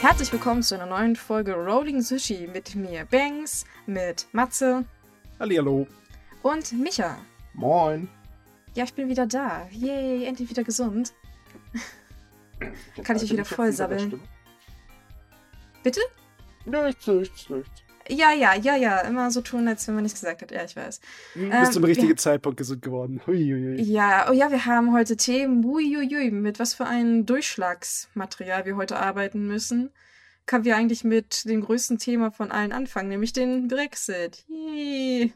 Herzlich willkommen zu einer neuen Folge Rolling Sushi mit mir Banks, mit Matze Hallihallo. und Micha. Moin. Ja, ich bin wieder da. Yay, endlich wieder gesund. Kann ich euch wieder voll sabbeln? Bitte? Nichts, nichts, nichts. Ja, ja, ja, ja. Immer so tun, als wenn man nichts gesagt hat. Ja, ich weiß. Du bist Ähm, zum richtigen Zeitpunkt gesund geworden. Huiuiui. Ja, oh ja, wir haben heute Themen, uiuiui, mit was für ein Durchschlagsmaterial wir heute arbeiten müssen. Können wir eigentlich mit dem größten Thema von allen anfangen, nämlich den Brexit. Yay.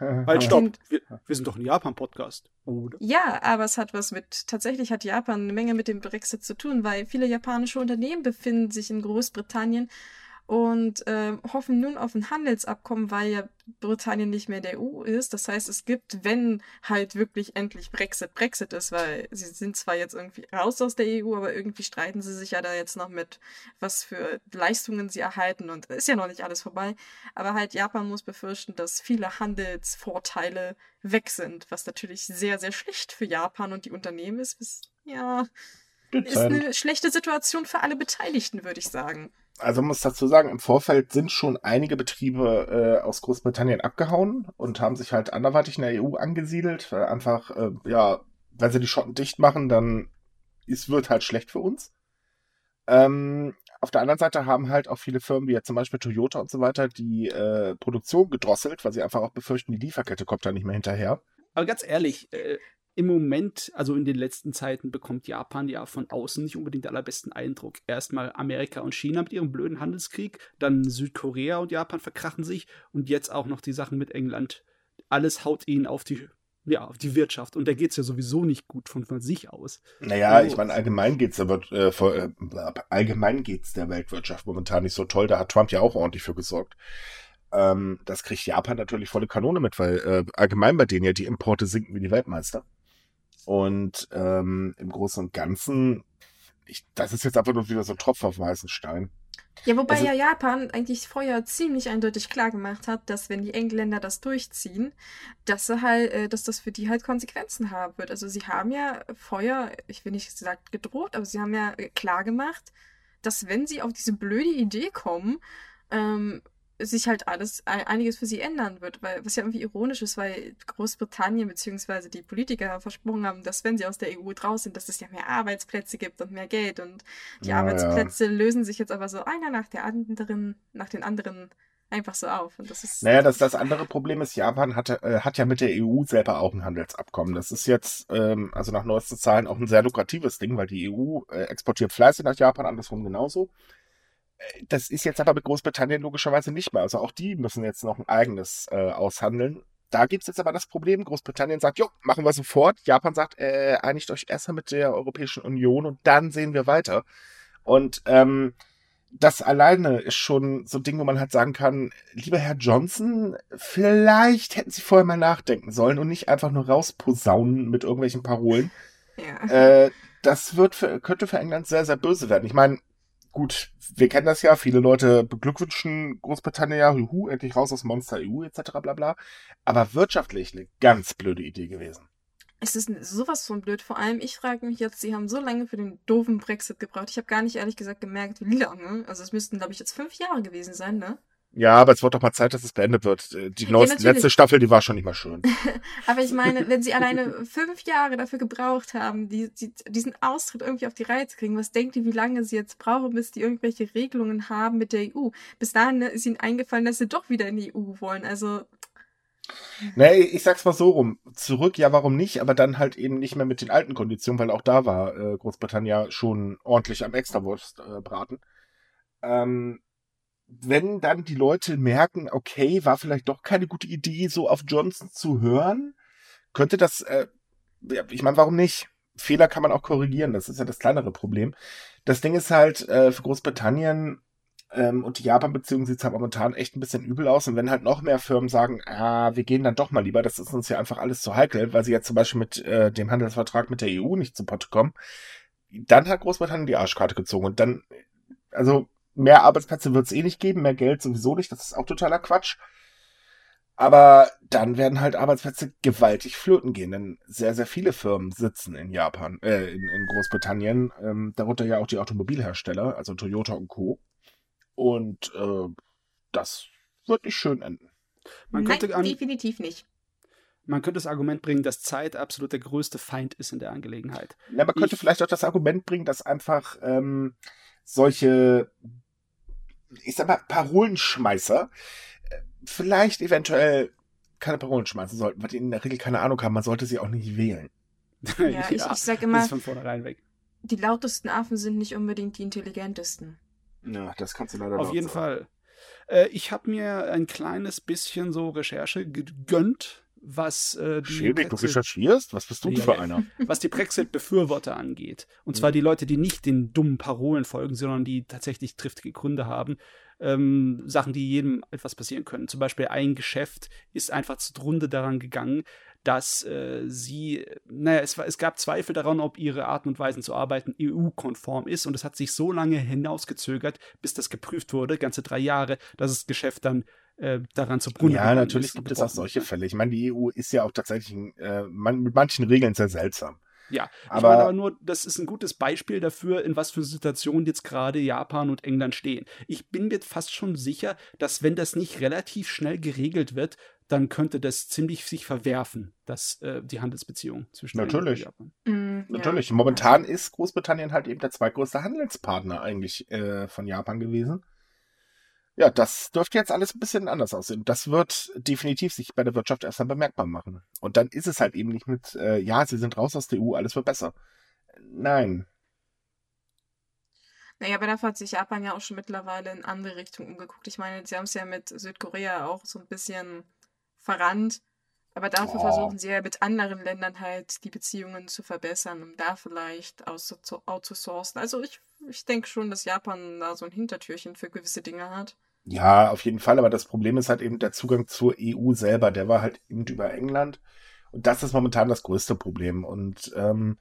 Halt, stopp. Wir, wir sind doch ein Japan-Podcast. Oder? Ja, aber es hat was mit, tatsächlich hat Japan eine Menge mit dem Brexit zu tun, weil viele japanische Unternehmen befinden sich in Großbritannien und ähm, hoffen nun auf ein Handelsabkommen, weil ja Britannien nicht mehr der EU ist. Das heißt, es gibt, wenn halt wirklich endlich Brexit Brexit ist, weil sie sind zwar jetzt irgendwie raus aus der EU, aber irgendwie streiten sie sich ja da jetzt noch mit, was für Leistungen sie erhalten und ist ja noch nicht alles vorbei. Aber halt Japan muss befürchten, dass viele Handelsvorteile weg sind, was natürlich sehr, sehr schlecht für Japan und die Unternehmen ist. Ist- Ja, ist eine schlechte Situation für alle Beteiligten, würde ich sagen. Also man muss dazu sagen, im Vorfeld sind schon einige Betriebe äh, aus Großbritannien abgehauen und haben sich halt anderweitig in der EU angesiedelt, weil einfach, äh, ja, wenn sie die Schotten dicht machen, dann es wird halt schlecht für uns. Ähm, auf der anderen Seite haben halt auch viele Firmen, wie ja zum Beispiel Toyota und so weiter, die äh, Produktion gedrosselt, weil sie einfach auch befürchten, die Lieferkette kommt da nicht mehr hinterher. Aber ganz ehrlich, äh, im Moment, also in den letzten Zeiten, bekommt Japan ja von außen nicht unbedingt den allerbesten Eindruck. Erstmal Amerika und China mit ihrem blöden Handelskrieg, dann Südkorea und Japan verkrachen sich und jetzt auch noch die Sachen mit England. Alles haut ihnen auf die, ja, auf die Wirtschaft. Und da geht es ja sowieso nicht gut von, von sich aus. Naja, Oh. ich meine, allgemein geht's der, Wir- äh, vor- äh, allgemein geht's der Weltwirtschaft momentan nicht so toll. Da hat Trump ja auch ordentlich für gesorgt. Ähm, das kriegt Japan natürlich volle Kanone mit, weil äh, allgemein bei denen ja die Importe sinken wie die Weltmeister. Und ähm, im Großen und Ganzen, ich, das ist jetzt einfach nur wieder so ein Tropf auf dem heißen Stein. Ja, wobei Also- ja Japan eigentlich vorher ziemlich eindeutig klar gemacht hat, dass wenn die Engländer das durchziehen, dass sie halt, äh, dass das für die halt Konsequenzen haben wird. Also sie haben ja vorher, ich will nicht gesagt gedroht, aber sie haben ja äh, klar gemacht, dass wenn sie auf diese blöde Idee kommen, ähm, sich halt alles, ein- einiges für sie ändern wird, weil, was ja irgendwie ironisch ist, weil Großbritannien beziehungsweise die Politiker versprochen haben, dass wenn sie aus der EU draus sind, dass es ja mehr Arbeitsplätze gibt und mehr Geld und die Ja, Arbeitsplätze lösen sich jetzt aber so einer nach der anderen, nach den anderen einfach so auf. Und das ist. Naja, das, das andere Problem ist, Japan hatte, äh, hat ja mit der EU selber auch ein Handelsabkommen. Das ist jetzt, ähm, also nach neuesten Zahlen, auch ein sehr lukratives Ding, weil die EU äh, exportiert fleißig nach Japan, andersrum genauso. Das ist jetzt aber mit Großbritannien logischerweise nicht mehr. Also auch die müssen jetzt noch ein eigenes äh, aushandeln. Da gibt's jetzt aber das Problem, Großbritannien sagt, jo, machen wir sofort. Japan sagt, äh, einigt euch erstmal mit der Europäischen Union und dann sehen wir weiter. Und ähm, das alleine ist schon so ein Ding, wo man halt sagen kann, lieber Herr Johnson, vielleicht hätten Sie vorher mal nachdenken sollen und nicht einfach nur rausposaunen mit irgendwelchen Parolen. ja. Äh, das wird für, könnte für England sehr, sehr böse werden. Ich meine, gut, wir kennen das ja, viele Leute beglückwünschen Großbritannien ja, juhu, endlich raus aus Monster EU etc. bla bla. Aber wirtschaftlich eine ganz blöde Idee gewesen. Es ist sowas von blöd. Vor allem, ich frage mich jetzt, sie haben so lange für den doofen Brexit gebraucht. Ich habe gar nicht ehrlich gesagt gemerkt, wie lange. Also es müssten, glaube ich, jetzt fünf Jahre gewesen sein, ne? Ja, aber es wird doch mal Zeit, dass es beendet wird. Äh, Die Ja, neueste, letzte Staffel, die war schon nicht mehr schön. Aber ich meine, wenn sie alleine fünf Jahre dafür gebraucht haben, die, die, diesen Austritt irgendwie auf die Reihe zu kriegen, was denkt ihr, wie lange sie jetzt brauchen, bis die irgendwelche Regelungen haben mit der EU? Bis dahin ne, ist ihnen eingefallen, dass sie doch wieder in die EU wollen. Also, Nee, ich sag's mal so rum. Zurück, ja, warum nicht? Aber dann halt eben nicht mehr mit den alten Konditionen, weil auch da war äh, Großbritannien schon ordentlich am Extrawurst äh, braten. Ähm, wenn dann die Leute merken, okay, war vielleicht doch keine gute Idee, so auf Johnson zu hören, könnte das, äh, ich meine, warum nicht? Fehler kann man auch korrigieren, das ist ja das kleinere Problem. Das Ding ist halt, äh, für Großbritannien ähm, und die Japan-Beziehung sieht halt momentan echt ein bisschen übel aus. Und wenn halt noch mehr Firmen sagen, ah, wir gehen dann doch mal lieber, das ist uns ja einfach alles zu heikel, weil sie jetzt zum Beispiel mit äh, dem Handelsvertrag mit der EU nicht zu Potte kommen, dann hat Großbritannien die Arschkarte gezogen. Und dann, also mehr Arbeitsplätze wird es eh nicht geben, mehr Geld sowieso nicht, das ist auch totaler Quatsch. Aber dann werden halt Arbeitsplätze gewaltig flöten gehen, denn sehr, sehr viele Firmen sitzen in Japan, äh, in, in Großbritannien, ähm, darunter ja auch die Automobilhersteller, also Toyota und Co. Und äh, das wird nicht schön enden. Man Nein, könnte an, definitiv nicht. Man könnte das Argument bringen, dass Zeit absolut der größte Feind ist in der Angelegenheit. Ja, man könnte ich, vielleicht auch das Argument bringen, dass einfach ähm, solche, ich sag mal, Parolenschmeißer äh, vielleicht eventuell keine Parolen schmeißen sollten, weil die in der Regel keine Ahnung haben. Man sollte sie auch nicht wählen. Ja, ja ich, ich sag immer, von vornherein weg. die lautesten Affen sind nicht unbedingt die intelligentesten. Ja, das kannst du leider Auf jeden sagen. Fall. Äh, ich habe mir ein kleines bisschen so Recherche gegönnt was äh, die Schädig, du recherchierst? Was bist du ja, für einer? Was die Brexit-Befürworter angeht. Und zwar die Leute, die nicht den dummen Parolen folgen, sondern die tatsächlich triftige Gründe haben. Ähm, Sachen, die jedem etwas passieren können. Zum Beispiel ein Geschäft ist einfach zugrunde daran gegangen, dass äh, sie, naja, es, war, es gab Zweifel daran, ob ihre Arten und Weisen zu arbeiten EU-konform ist. Und es hat sich so lange hinausgezögert, bis das geprüft wurde, ganze drei Jahre, dass das Geschäft dann äh, daran zu Brunnen Ja, natürlich gibt es auch solche Fälle. Ich meine, die EU ist ja auch tatsächlich äh, man, mit manchen Regeln sehr seltsam. Ja, aber, ich meine aber nur, das ist ein gutes Beispiel dafür, in was für Situationen jetzt gerade Japan und England stehen. Ich bin mir fast schon sicher, dass wenn das nicht relativ schnell geregelt wird, dann könnte das ziemlich sich verwerfen, dass äh, die Handelsbeziehung zwischen Natürlich. Japan. Mm, Natürlich. Ja. Momentan ist Großbritannien halt eben der zweitgrößte Handelspartner eigentlich äh, von Japan gewesen. Ja, das dürfte jetzt alles ein bisschen anders aussehen. Das wird definitiv sich bei der Wirtschaft erstmal bemerkbar machen. Und dann ist es halt eben nicht mit, äh, ja, sie sind raus aus der EU, alles wird besser. Nein. Naja, aber dafür hat sich Japan ja auch schon mittlerweile in andere Richtungen umgeguckt. Ich meine, sie haben es ja mit Südkorea auch so ein bisschen verrannt. Aber dafür oh. versuchen sie ja mit anderen Ländern halt die Beziehungen zu verbessern, um da vielleicht outzusourcen. Also ich, ich denke schon, dass Japan da so ein Hintertürchen für gewisse Dinge hat. Ja, auf jeden Fall. Aber das Problem ist halt eben der Zugang zur EU selber. Der war halt eben über England. Und das ist momentan das größte Problem. Und ähm,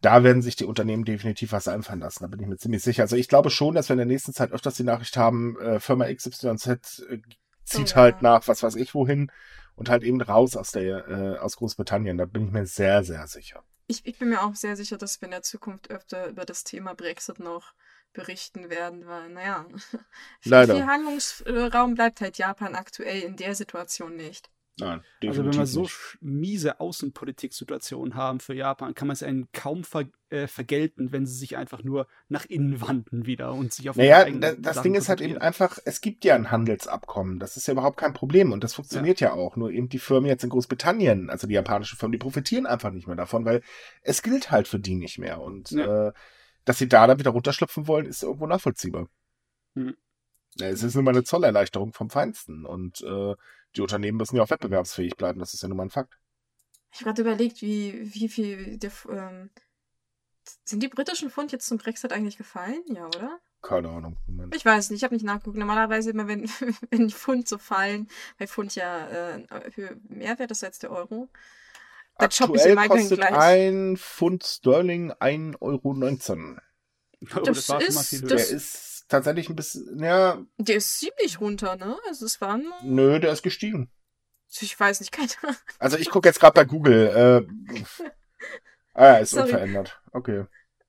da werden sich die Unternehmen definitiv was einfallen lassen. Da bin ich mir ziemlich sicher. Also ich glaube schon, dass wir in der nächsten Zeit öfters die Nachricht haben, äh, Firma XYZ äh, zieht oh, halt ja. nach was weiß ich wohin und halt eben raus aus der äh, aus Großbritannien. Da bin ich mir sehr, sehr sicher. Ich, ich bin mir auch sehr sicher, dass wir in der Zukunft öfter über das Thema Brexit noch berichten werden, weil, naja, Leider. viel Handlungsraum bleibt halt Japan aktuell in der Situation nicht. Nein, also wenn wir so miese Außenpolitik-Situationen haben für Japan, kann man es ihnen kaum ver äh, vergelten, wenn sie sich einfach nur nach innen wandten wieder und sich auf Naja, da, das Sachen Ding ist halt eben einfach, es gibt ja ein Handelsabkommen, das ist ja überhaupt kein Problem und das funktioniert ja, ja auch. Nur eben die Firmen jetzt in Großbritannien, also die japanischen Firmen, die profitieren einfach nicht mehr davon, weil es gilt halt für die nicht mehr und ja. äh, dass sie da dann wieder runterschlüpfen wollen, ist irgendwo nachvollziehbar. Hm. Es ist nur mal eine Zollerleichterung vom Feinsten und äh, die Unternehmen müssen ja auch wettbewerbsfähig bleiben, das ist ja nun mal ein Fakt. Ich habe gerade überlegt, wie, wie viel der, ähm, sind die britischen Pfund jetzt zum Brexit eigentlich gefallen? Ja, oder? Keine Ahnung. Moment. Ich weiß nicht, ich habe nicht nachgeguckt. Normalerweise immer, wenn, wenn die Pfund so fallen, weil Pfund ja äh, für mehr wert ist als der Euro. Da Aktuell ich kostet gleich. ein Pfund Sterling 1,19 Euro. Oh, das, das ist, das, der ist tatsächlich ein bisschen, ja. Der ist ziemlich runter, ne? Also es waren. Nö, der ist gestiegen. Ich weiß nicht, keine Ahnung. Also ich gucke jetzt gerade bei Google. Äh, ah, ja, ist Sorry. unverändert. Okay.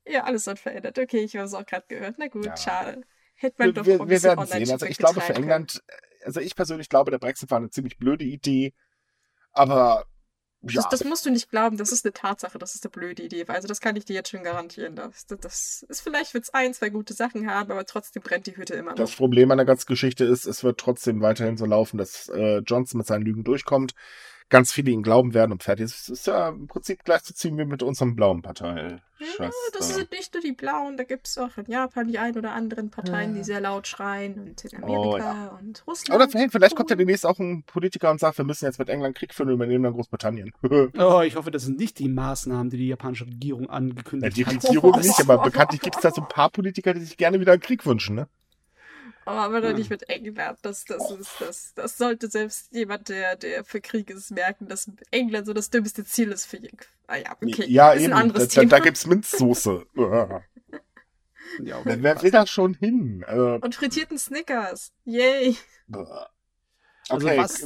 Ja, alles unverändert. Okay, ich habe es auch gerade gehört. Na gut, ja. schade. Hätte man wir, doch wir, wir werden sehen. Also ich glaube für England, also ich persönlich glaube, der Brexit war eine ziemlich blöde Idee. Aber ja. Das, das, musst du nicht glauben, das ist eine Tatsache, das ist eine blöde Idee. Also das kann ich dir jetzt schon garantieren. Das, das ist vielleicht wird es ein, zwei gute Sachen haben, aber trotzdem brennt die Hütte immer noch. Das Problem an der ganzen Geschichte ist, es wird trotzdem weiterhin so laufen, dass äh, Johnson mit seinen Lügen durchkommt ganz viele ihn glauben werden und fertig. Es ist ja im Prinzip gleich zu ziehen wie mit unserem blauen Partei. Ja, das sind nicht nur die blauen, da gibt es auch in Japan die ein oder anderen Parteien, ja. die sehr laut schreien und in Amerika oh, ja. und Russland. Oder vielleicht, vielleicht kommt ja demnächst auch ein Politiker und sagt, wir müssen jetzt mit England Krieg führen und übernehmen dann Großbritannien. oh, ich hoffe, das sind nicht die Maßnahmen, die die japanische Regierung angekündigt hat. Ja, die Regierung nicht, aber bekanntlich gibt es da so ein paar Politiker, die sich gerne wieder einen Krieg wünschen, ne? Aber doch nicht mit England. Das, das, ist, das, das sollte selbst jemand, der, der für Krieg ist, merken, dass England so das dümmste Ziel ist für ihn. Ah ja, okay. Ja, eben. da, da, da gibt's Minzsoße. ja, wer, wer will da schon hin? Also, Und frittierten Snickers. Yay. Also Okay, was-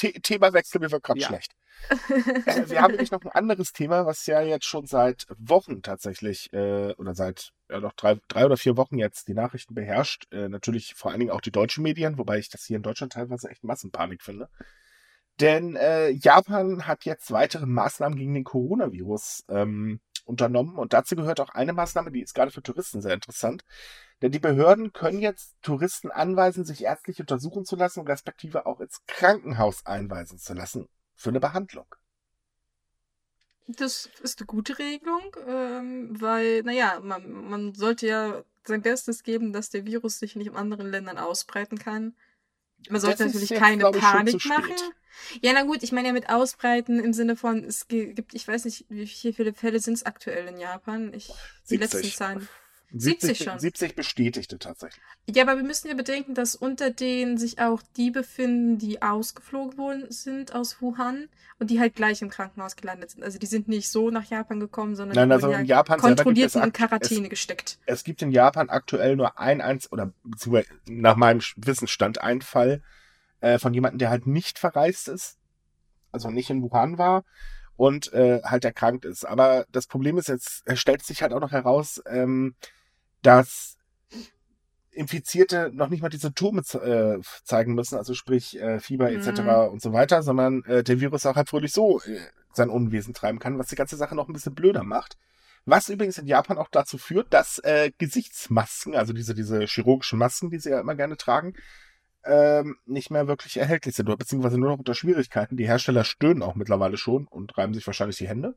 The Thema wechseln wir gerade Ja. schlecht. Äh, wir haben nämlich noch ein anderes Thema, was ja jetzt schon seit Wochen tatsächlich, äh, oder seit ja doch drei, drei oder vier Wochen jetzt die Nachrichten beherrscht. Äh, natürlich vor allen Dingen auch die deutschen Medien, wobei ich das hier in Deutschland teilweise echt Massenpanik finde. Denn äh, Japan hat jetzt weitere Maßnahmen gegen den Coronavirus ähm, unternommen und dazu gehört auch eine Maßnahme, die ist gerade für Touristen sehr interessant. Denn die Behörden können jetzt Touristen anweisen, sich ärztlich untersuchen zu lassen, respektive auch ins Krankenhaus einweisen zu lassen für eine Behandlung. Das ist eine gute Regelung, ähm, weil, naja, man, man sollte ja sein Bestes geben, dass der Virus sich nicht in anderen Ländern ausbreiten kann. Man Das sollte ist natürlich jetzt, keine schon Panik machen. Ja, na gut, ich meine ja mit Ausbreiten im Sinne von, es gibt, ich weiß nicht, wie viele Fälle sind es aktuell in Japan? Ich, die 70. letzten Zahlen. 70, 70 schon. 70 bestätigte tatsächlich. Ja, aber wir müssen ja bedenken, dass unter denen sich auch die befinden, die ausgeflogen worden sind aus Wuhan und die halt gleich im Krankenhaus gelandet sind. Also die sind nicht so nach Japan gekommen, sondern Nein, also in ja Japan kontrolliert und in Quarantäne gesteckt. Es gibt in Japan aktuell nur ein eins oder beziehungsweise nach meinem Wissensstand ein Fall äh, von jemandem, der halt nicht verreist ist, also nicht in Wuhan war und äh, halt erkrankt ist. Aber das Problem ist jetzt, es stellt sich halt auch noch heraus, ähm, dass Infizierte noch nicht mal die Symptome äh, zeigen müssen, also sprich äh, Fieber etc. Mhm. und so weiter, sondern äh, der Virus auch halt fröhlich so äh, sein Unwesen treiben kann, was die ganze Sache noch ein bisschen blöder macht. Was übrigens in Japan auch dazu führt, dass äh, Gesichtsmasken, also diese, diese chirurgischen Masken, die sie ja immer gerne tragen, ähm, nicht mehr wirklich erhältlich sind, oder beziehungsweise nur noch unter Schwierigkeiten. Die Hersteller stöhnen auch mittlerweile schon und reiben sich wahrscheinlich die Hände.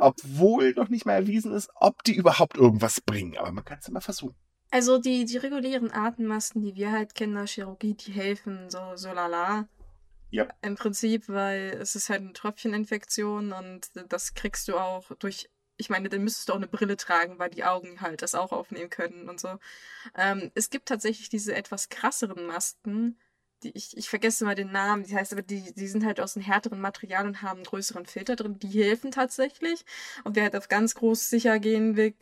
Obwohl noch nicht mehr erwiesen ist, ob die überhaupt irgendwas bringen. Aber man kann es immer versuchen. Also die, die regulären Atemmasken, die wir halt kennen aus Chirurgie, die helfen so, so lala. Ja. Im Prinzip, weil es ist halt eine Tröpfcheninfektion und das kriegst du auch durch, ich meine, dann müsstest du auch eine Brille tragen, weil die Augen halt das auch aufnehmen können und so. Ähm, es gibt tatsächlich diese etwas krasseren Masken, die ich, ich vergesse mal den Namen, die heißt aber, die, die sind halt aus einem härteren Material und haben einen größeren Filter drin. Die helfen tatsächlich. Und wer halt auf ganz groß sicher gehen will,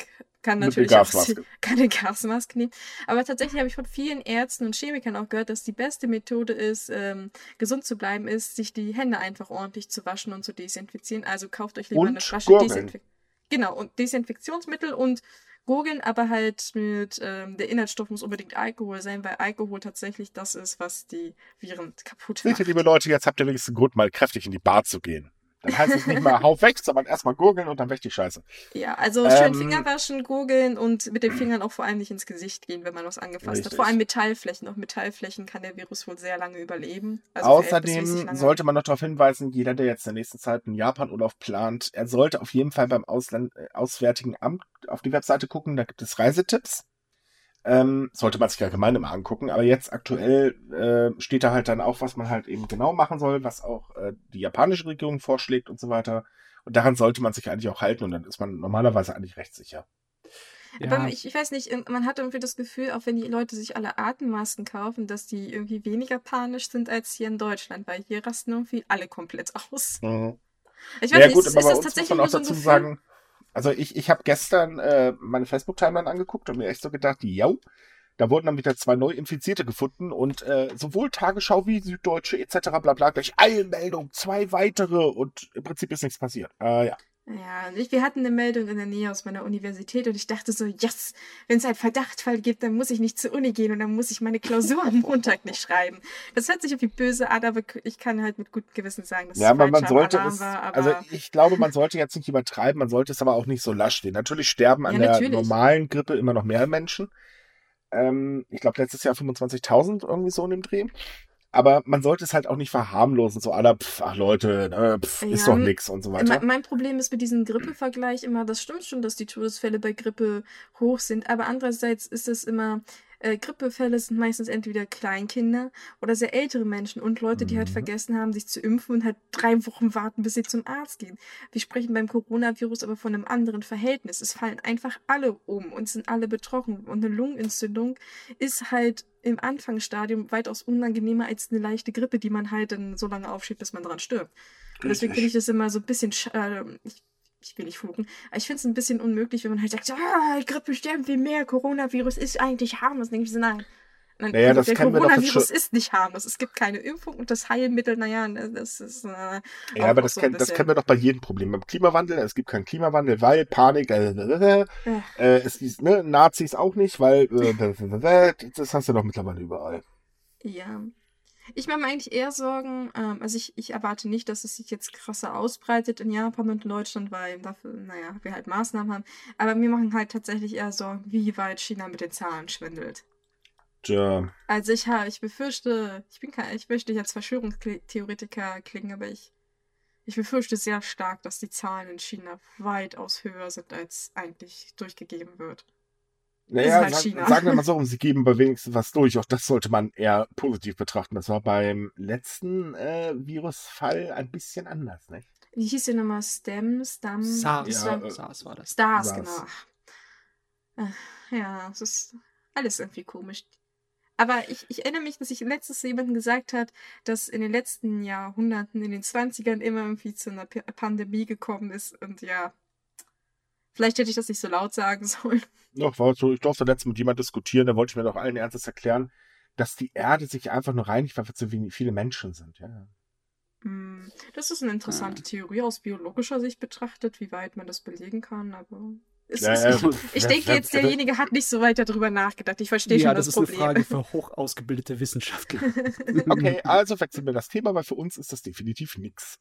kann Mit natürlich auch Gasmaske. si- keine Gasmaske nehmen. Aber tatsächlich habe ich von vielen Ärzten und Chemikern auch gehört, dass die beste Methode ist, ähm, gesund zu bleiben, ist, sich die Hände einfach ordentlich zu waschen und zu desinfizieren. Also kauft euch lieber Und eine Flasche gurgeln. Desinfektion. Genau, und Desinfektionsmittel und Gurgeln, aber halt mit, ähm, der Inhaltsstoff muss unbedingt Alkohol sein, weil Alkohol tatsächlich das ist, was die Viren kaputt Seht macht. ihr, liebe Leute, jetzt habt ihr wenigstens einen Grund, mal kräftig in die Bar zu gehen. Dann heißt es nicht mal hau weg, sondern erstmal gurgeln und dann weg die Scheiße. Ja, also schön Ähm, Finger waschen, gurgeln und mit den Fingern auch vor allem nicht ins Gesicht gehen, wenn man was angefasst Richtig. hat. Vor allem Metallflächen. Auf Metallflächen kann der Virus wohl sehr lange überleben. Also Außerdem sollte man noch darauf hinweisen, jeder, der jetzt in der nächsten Zeit einen Japan-Urlaub plant, er sollte auf jeden Fall beim Ausland äh, Auswärtigen Amt auf die Webseite gucken, da gibt es Reisetipps. Ähm, sollte man sich allgemein immer angucken, aber jetzt aktuell äh, steht da halt dann auch, was man halt eben genau machen soll, was auch äh, die japanische Regierung vorschlägt und so weiter. Und daran sollte man sich eigentlich auch halten und dann ist man normalerweise eigentlich recht sicher. Aber ich, ich weiß nicht, man hat irgendwie das Gefühl, auch wenn die Leute sich alle Atemmasken kaufen, dass die irgendwie weniger panisch sind als hier in Deutschland, weil hier rasten irgendwie alle komplett aus. Mhm. Ich weiß ja nicht, gut, ist, aber ist das uns muss tatsächlich man auch so ein dazu Gefühl? sagen, also ich, ich habe gestern äh, meine Facebook-Timeline angeguckt und mir echt so gedacht, ja, da wurden dann wieder zwei Neu-Infizierte gefunden und äh, sowohl Tagesschau wie Süddeutsche etc. bla bla gleich Eilmeldung, zwei weitere und im Prinzip ist nichts passiert. Äh, ja. Ja, und ich, wir hatten eine Meldung in der Nähe aus meiner Universität und ich dachte so, yes, wenn es einen Verdachtfall gibt, dann muss ich nicht zur Uni gehen und dann muss ich meine Klausur am Montag nicht schreiben. Das hört sich irgendwie böse an, aber ich kann halt mit gutem Gewissen sagen, dass Ja, es aber man sollte Alarm es, war, aber also ich glaube, man sollte jetzt nicht übertreiben, man sollte es aber auch nicht so lasch sehen. Natürlich sterben an Ja, der natürlich. normalen Grippe immer noch mehr Menschen. Ähm, ich glaube, letztes Jahr 25.000 irgendwie so in dem Dreh. Aber man sollte es halt auch nicht verharmlosen, so aller, pff, ach Leute, pff, ist Ja, doch nix und so weiter. Mein, mein Problem ist mit diesem Grippevergleich immer, das stimmt schon, dass die Todesfälle bei Grippe hoch sind, aber andererseits ist es immer, äh, Grippefälle sind meistens entweder Kleinkinder oder sehr ältere Menschen und Leute, die halt Mhm. vergessen haben, sich zu impfen und halt drei Wochen warten, bis sie zum Arzt gehen. Wir sprechen beim Coronavirus aber von einem anderen Verhältnis. Es fallen einfach alle um und sind alle betroffen. Und eine Lungenentzündung ist halt im Anfangsstadium weitaus unangenehmer als eine leichte Grippe, die man halt dann so lange aufschiebt, bis man dran stirbt. Und deswegen Richtig. finde ich das immer so ein bisschen, sch- äh, ich, ich will nicht fluchen, aber ich finde es ein bisschen unmöglich, wenn man halt sagt, ah, Grippe sterben viel mehr, Coronavirus ist eigentlich harmlos. Denke ich so, nein. Naja, das der kennen wir doch jetzt Coronavirus ist nicht harmlos. Es gibt keine Impfung und das Heilmittel, naja, das ist. Äh, Ja, aber das, so kenn, das kennen wir doch bei jedem Problem. Beim Klimawandel, es gibt keinen Klimawandel, weil Panik, äh, äh, äh, äh, es ist, ne, Nazis auch nicht, weil äh, äh, äh, das hast du doch mittlerweile überall. Ja. Ich mache mir eigentlich eher Sorgen, ähm, also ich, ich erwarte nicht, dass es sich jetzt krasser ausbreitet in Japan und in Deutschland, weil dafür, naja, wir halt Maßnahmen haben. Aber mir machen halt tatsächlich eher Sorgen, wie weit China mit den Zahlen schwindelt. Tja, Also ich habe, ich befürchte, ich bin kein, ich möchte nicht als Verschwörungstheoretiker klingen, aber ich, ich befürchte sehr stark, dass die Zahlen in China weitaus höher sind, als eigentlich durchgegeben wird. Naja, halt sag, sagen wir mal so, sie geben bei wenigstens was durch. Auch das sollte man eher positiv betrachten. Das war beim letzten äh, Virusfall ein bisschen anders, nicht? Wie hieß die nochmal? Stem, Stam? SARS, Ja, war- äh, SARS war das. Stars, SARS. genau. Äh, Ja, es ist alles irgendwie komisch. Aber ich, ich erinnere mich, dass ich letztes jemandem gesagt hat, dass in den letzten Jahrhunderten, in den 20ern immer irgendwie zu einer P Pandemie gekommen ist. Und ja, vielleicht hätte ich das nicht so laut sagen sollen. Doch, war so, ich durfte letztens mit jemandem diskutieren, da wollte ich mir doch allen Ernstes erklären, dass die Erde sich einfach nur reinigt, weil wir zu wenig, viele Menschen sind. Ja. Hm, Das ist eine interessante Theorie aus biologischer Sicht betrachtet, wie weit man das belegen kann, aber. Es Ja, ist, ja, ich, ich wer- denke jetzt, derjenige hat nicht so weit darüber nachgedacht. Ich verstehe ja, schon das das, ist eine Problem. Frage für hoch ausgebildete Wissenschaftler. Okay, also wechseln wir das Thema, weil für uns ist das definitiv nix.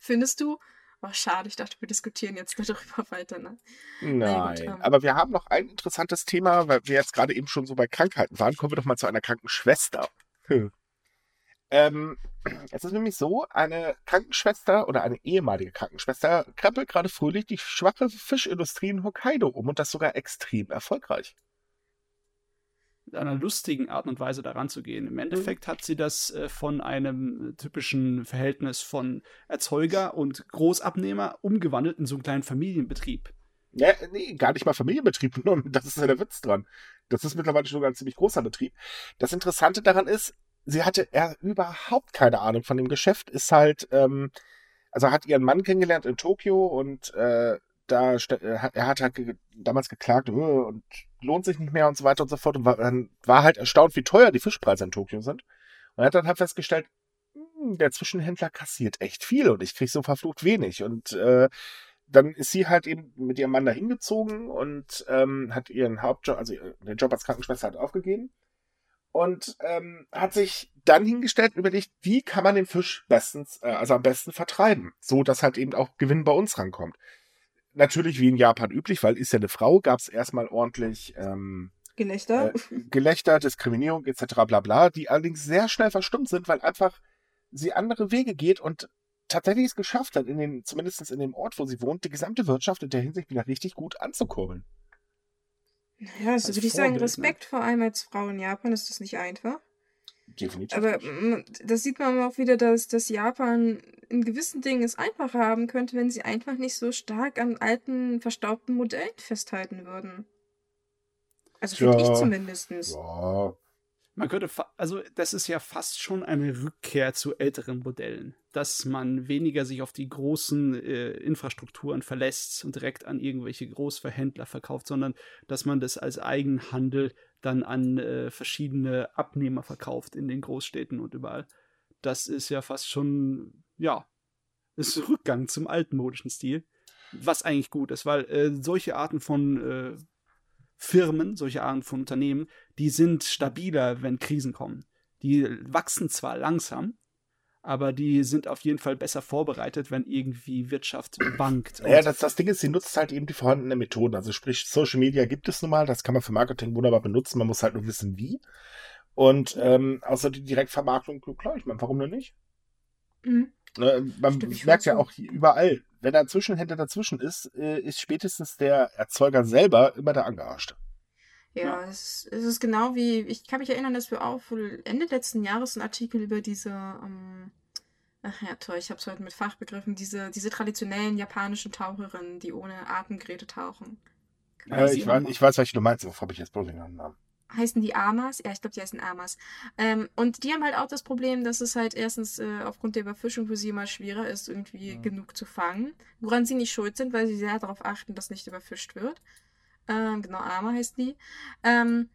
Findest du? Oh, schade, ich dachte, wir diskutieren jetzt darüber weiter. Ne? Nein, gut, ähm. aber wir haben noch ein interessantes Thema, weil wir jetzt gerade eben schon so bei Krankheiten waren. Kommen wir doch mal zu einer Krankenschwester. Hm. Ähm, es ist nämlich so, eine Krankenschwester oder eine ehemalige Krankenschwester krempelt gerade fröhlich die schwache Fischindustrie in Hokkaido um und das sogar extrem erfolgreich. Einer lustigen Art und Weise daran zu gehen. Im Endeffekt hat sie das äh, von einem typischen Verhältnis von Erzeuger und Großabnehmer umgewandelt in so einen kleinen Familienbetrieb. Ja, nee, gar nicht mal Familienbetrieb, nur das ist ja der Witz dran. Das ist mittlerweile schon ein ziemlich großer Betrieb. Das Interessante daran ist, sie hatte er überhaupt keine Ahnung von dem Geschäft, ist halt, ähm, also hat ihren Mann kennengelernt in Tokio und äh, da hat- er hat halt ge damals geklagt äh, und lohnt sich nicht mehr und so weiter und so fort und war, dann war halt erstaunt, wie teuer die Fischpreise in Tokio sind. Und er hat dann halt festgestellt, hm, der Zwischenhändler kassiert echt viel und ich krieg so verflucht wenig. Und äh, dann ist sie halt eben mit ihrem Mann dahin gezogen und ähm, hat ihren Hauptjob, also den Job als Krankenschwester halt aufgegeben und ähm, hat sich dann hingestellt und überlegt, wie kann man den Fisch bestens, äh, also am besten vertreiben, so dass halt eben auch Gewinn bei uns rankommt. Natürlich wie in Japan üblich, weil ist ja eine Frau, gab es erstmal ordentlich ähm, Gelächter. äh, Gelächter, Diskriminierung etc. bla bla, die allerdings sehr schnell verstummt sind, weil einfach sie andere Wege geht und tatsächlich es geschafft hat, in den, zumindest in dem Ort, wo sie wohnt, die gesamte Wirtschaft in der Hinsicht wieder richtig gut anzukurbeln. ja, also als würde ich sagen, ne? Respekt vor allem als Frau in Japan ist das nicht einfach. Definitiv. Aber das sieht man auch wieder, dass, dass Japan in gewissen Dingen es einfacher haben könnte, wenn sie einfach nicht so stark an alten, verstaubten Modellen festhalten würden. Also finde Tja. ich zumindestens. ja, Man könnte, also das ist ja fast schon eine Rückkehr zu älteren Modellen, dass man weniger sich auf die großen äh, Infrastrukturen verlässt und direkt an irgendwelche Großverhändler verkauft, sondern dass man das als Eigenhandel dann an äh, verschiedene Abnehmer verkauft in den Großstädten und überall. Das ist ja fast schon, ja, ist Rückgang zum altmodischen Stil, was eigentlich gut ist, weil äh, solche Arten von äh, Firmen, solche Arten von Unternehmen, die sind stabiler, wenn Krisen kommen. Die wachsen zwar langsam, aber die sind auf jeden Fall besser vorbereitet, wenn irgendwie Wirtschaft wankt. Ja, das, das Ding ist, sie nutzt halt eben die vorhandenen Methoden. Also sprich, Social Media gibt es nun mal, das kann man für Marketing wunderbar benutzen, man muss halt nur wissen, wie. Und ähm, außer die Direktvermarktung, klar, ich meine, warum denn nicht? Mhm. Ne, man merkt ja auch überall, wenn da ein Zwischenhändler dazwischen ist, äh, ist spätestens der Erzeuger selber immer der Angearschte. Ja, Ja. Es, es ist genau wie, ich kann mich erinnern, dass wir auch wohl Ende letzten Jahres einen Artikel über diese, ähm, ach ja, toll, ich habe es heute mit Fachbegriffen, diese, diese traditionellen japanischen Taucherinnen, die ohne Atemgeräte tauchen. Äh, ich, weiß, ich weiß, welche du meinst, habe ich jetzt bloß den Namen. Heißen die Amas? Ja, ich glaube, die heißen Amas. Ähm, und die haben halt auch das Problem, dass es halt erstens äh, aufgrund der Überfischung für sie immer schwerer ist, irgendwie Ja. genug zu fangen. Woran sie nicht schuld sind, weil sie sehr darauf achten, dass nicht überfischt wird. Ähm, genau, Arma heißt die. Ähm,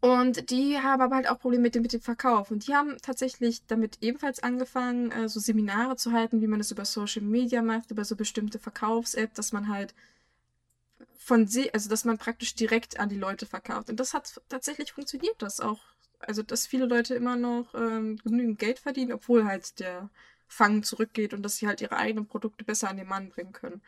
und die haben aber halt auch Probleme mit dem, mit dem Verkauf. Und die haben tatsächlich damit ebenfalls angefangen, äh, so Seminare zu halten, wie man das über Social Media macht, über so bestimmte Verkaufs-App, dass man halt von sie, also dass man praktisch direkt an die Leute verkauft. Und das hat tatsächlich funktioniert, das auch. Also, dass viele Leute immer noch ähm, genügend Geld verdienen, obwohl halt der Fang zurückgeht und dass sie halt ihre eigenen Produkte besser an den Mann bringen können.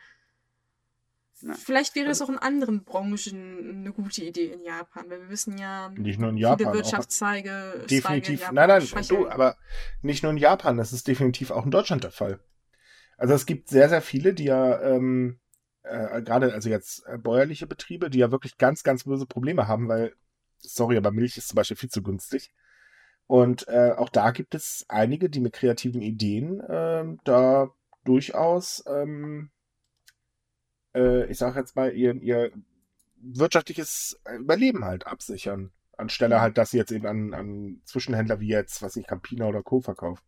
Ja. Vielleicht wäre es auch in anderen Branchen eine gute Idee in Japan, weil wir wissen ja, nicht nur in Japan, viele Wirtschaftszweige. Definitiv. Japan nein, nein, du, aber nicht nur in Japan, das ist definitiv auch in Deutschland der Fall. Also es gibt sehr, sehr viele, die ja ähm, äh, gerade also jetzt äh, bäuerliche Betriebe, die ja wirklich ganz, ganz böse Probleme haben, weil, sorry, aber Milch ist zum Beispiel viel zu günstig. Und äh, auch da gibt es einige, die mit kreativen Ideen äh, da durchaus, ähm, äh, ich sag jetzt mal, ihr, ihr wirtschaftliches Überleben halt absichern. Anstelle halt, dass sie jetzt eben an, an Zwischenhändler wie jetzt, was ich, Campina oder Co. verkaufen.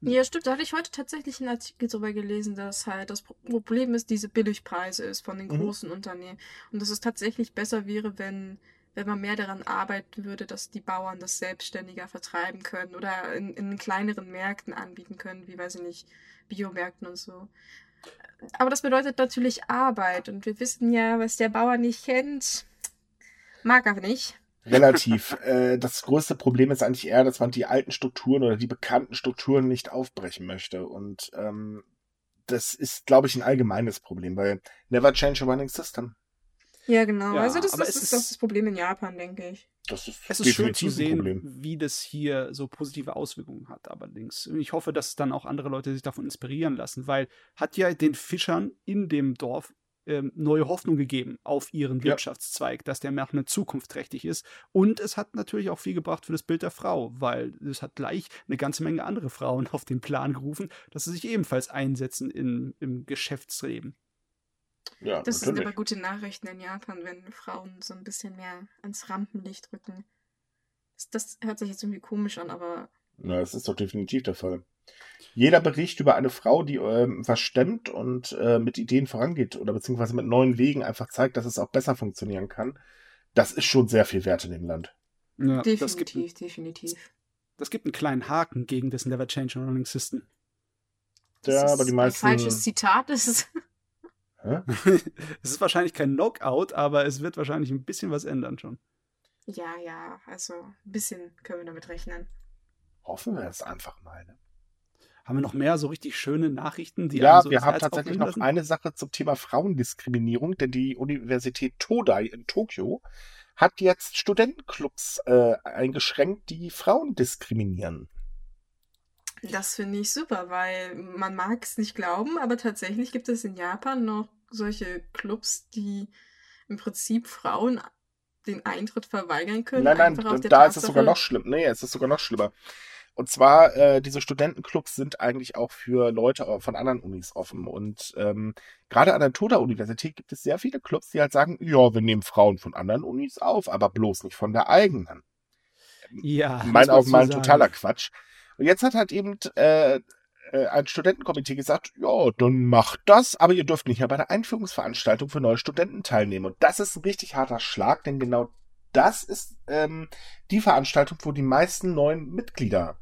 Ja, stimmt. Da hatte ich heute tatsächlich einen Artikel darüber gelesen, dass halt das Problem ist, diese Billigpreise ist von den mhm. großen Unternehmen. Und dass es tatsächlich besser wäre, wenn, wenn man mehr daran arbeiten würde, dass die Bauern das selbstständiger vertreiben können oder in, in kleineren Märkten anbieten können, wie weiß ich nicht, Biomärkten und so. Aber das bedeutet natürlich Arbeit. Und wir wissen ja, was der Bauer nicht kennt, mag er nicht relativ. äh, das größte Problem ist eigentlich eher, dass man die alten Strukturen oder die bekannten Strukturen nicht aufbrechen möchte. Und ähm, das ist, glaube ich, ein allgemeines Problem, weil never change a running system. Ja, genau. Ja, also das, das ist, das, das Problem in Japan, denke ich. Das ist es ist schön zu sehen, wie das hier so positive Auswirkungen hat, allerdings. Ich hoffe, dass dann auch andere Leute sich davon inspirieren lassen, weil hat ja den Fischern in dem Dorf ähm, neue Hoffnung gegeben auf ihren Wirtschaftszweig, ja. dass der mehr zukunftsträchtig ist. Und es hat natürlich auch viel gebracht für das Bild der Frau, weil es hat gleich eine ganze Menge andere Frauen auf den Plan gerufen, dass sie sich ebenfalls einsetzen in, im Geschäftsleben. Ja, das natürlich. sind aber gute Nachrichten in Japan, wenn Frauen so ein bisschen mehr ans Rampenlicht rücken. Das, das hört sich jetzt irgendwie komisch an, aber. Na, das ist doch definitiv der Fall. Jeder Bericht über eine Frau, die ähm, was stemmt und äh, mit Ideen vorangeht oder beziehungsweise mit neuen Wegen einfach zeigt, dass es auch besser funktionieren kann, das ist schon sehr viel wert in dem Land. Ja, definitiv, das gibt, definitiv. Das gibt einen kleinen Haken gegen das Never Change Running System. Ja, aber die meisten. Ein falsches Zitat ist es. es ist wahrscheinlich kein Knockout, aber es wird wahrscheinlich ein bisschen was ändern schon. Ja, ja, also ein bisschen können wir damit rechnen. Hoffen wir es einfach mal. Ne? Haben wir noch mehr so richtig schöne Nachrichten? Die ja, so wir haben tatsächlich noch eine Sache zum Thema Frauendiskriminierung, denn die Universität Todai in Tokio hat jetzt Studentenclubs äh, eingeschränkt, die Frauen diskriminieren. Das finde ich super, weil man mag es nicht glauben, aber tatsächlich gibt es in Japan noch solche Clubs, die im Prinzip Frauen den Eintritt verweigern können. Nein, nein, da Tatsache, ist es sogar noch schlimm. Nee, es ist sogar noch schlimmer. Und zwar, äh, diese Studentenclubs sind eigentlich auch für Leute von anderen Unis offen. Und ähm, gerade an der Toda-Universität gibt es sehr viele Clubs, die halt sagen, ja, wir nehmen Frauen von anderen Unis auf, aber bloß nicht von der eigenen. Ja. In meinen Augen mal ein totaler Quatsch. Und jetzt hat halt eben äh, äh, ein Studentenkomitee gesagt, ja, dann macht das, aber ihr dürft nicht mehr bei der Einführungsveranstaltung für neue Studenten teilnehmen. Und das ist ein richtig harter Schlag, denn genau das ist ähm, die Veranstaltung, wo die meisten neuen Mitglieder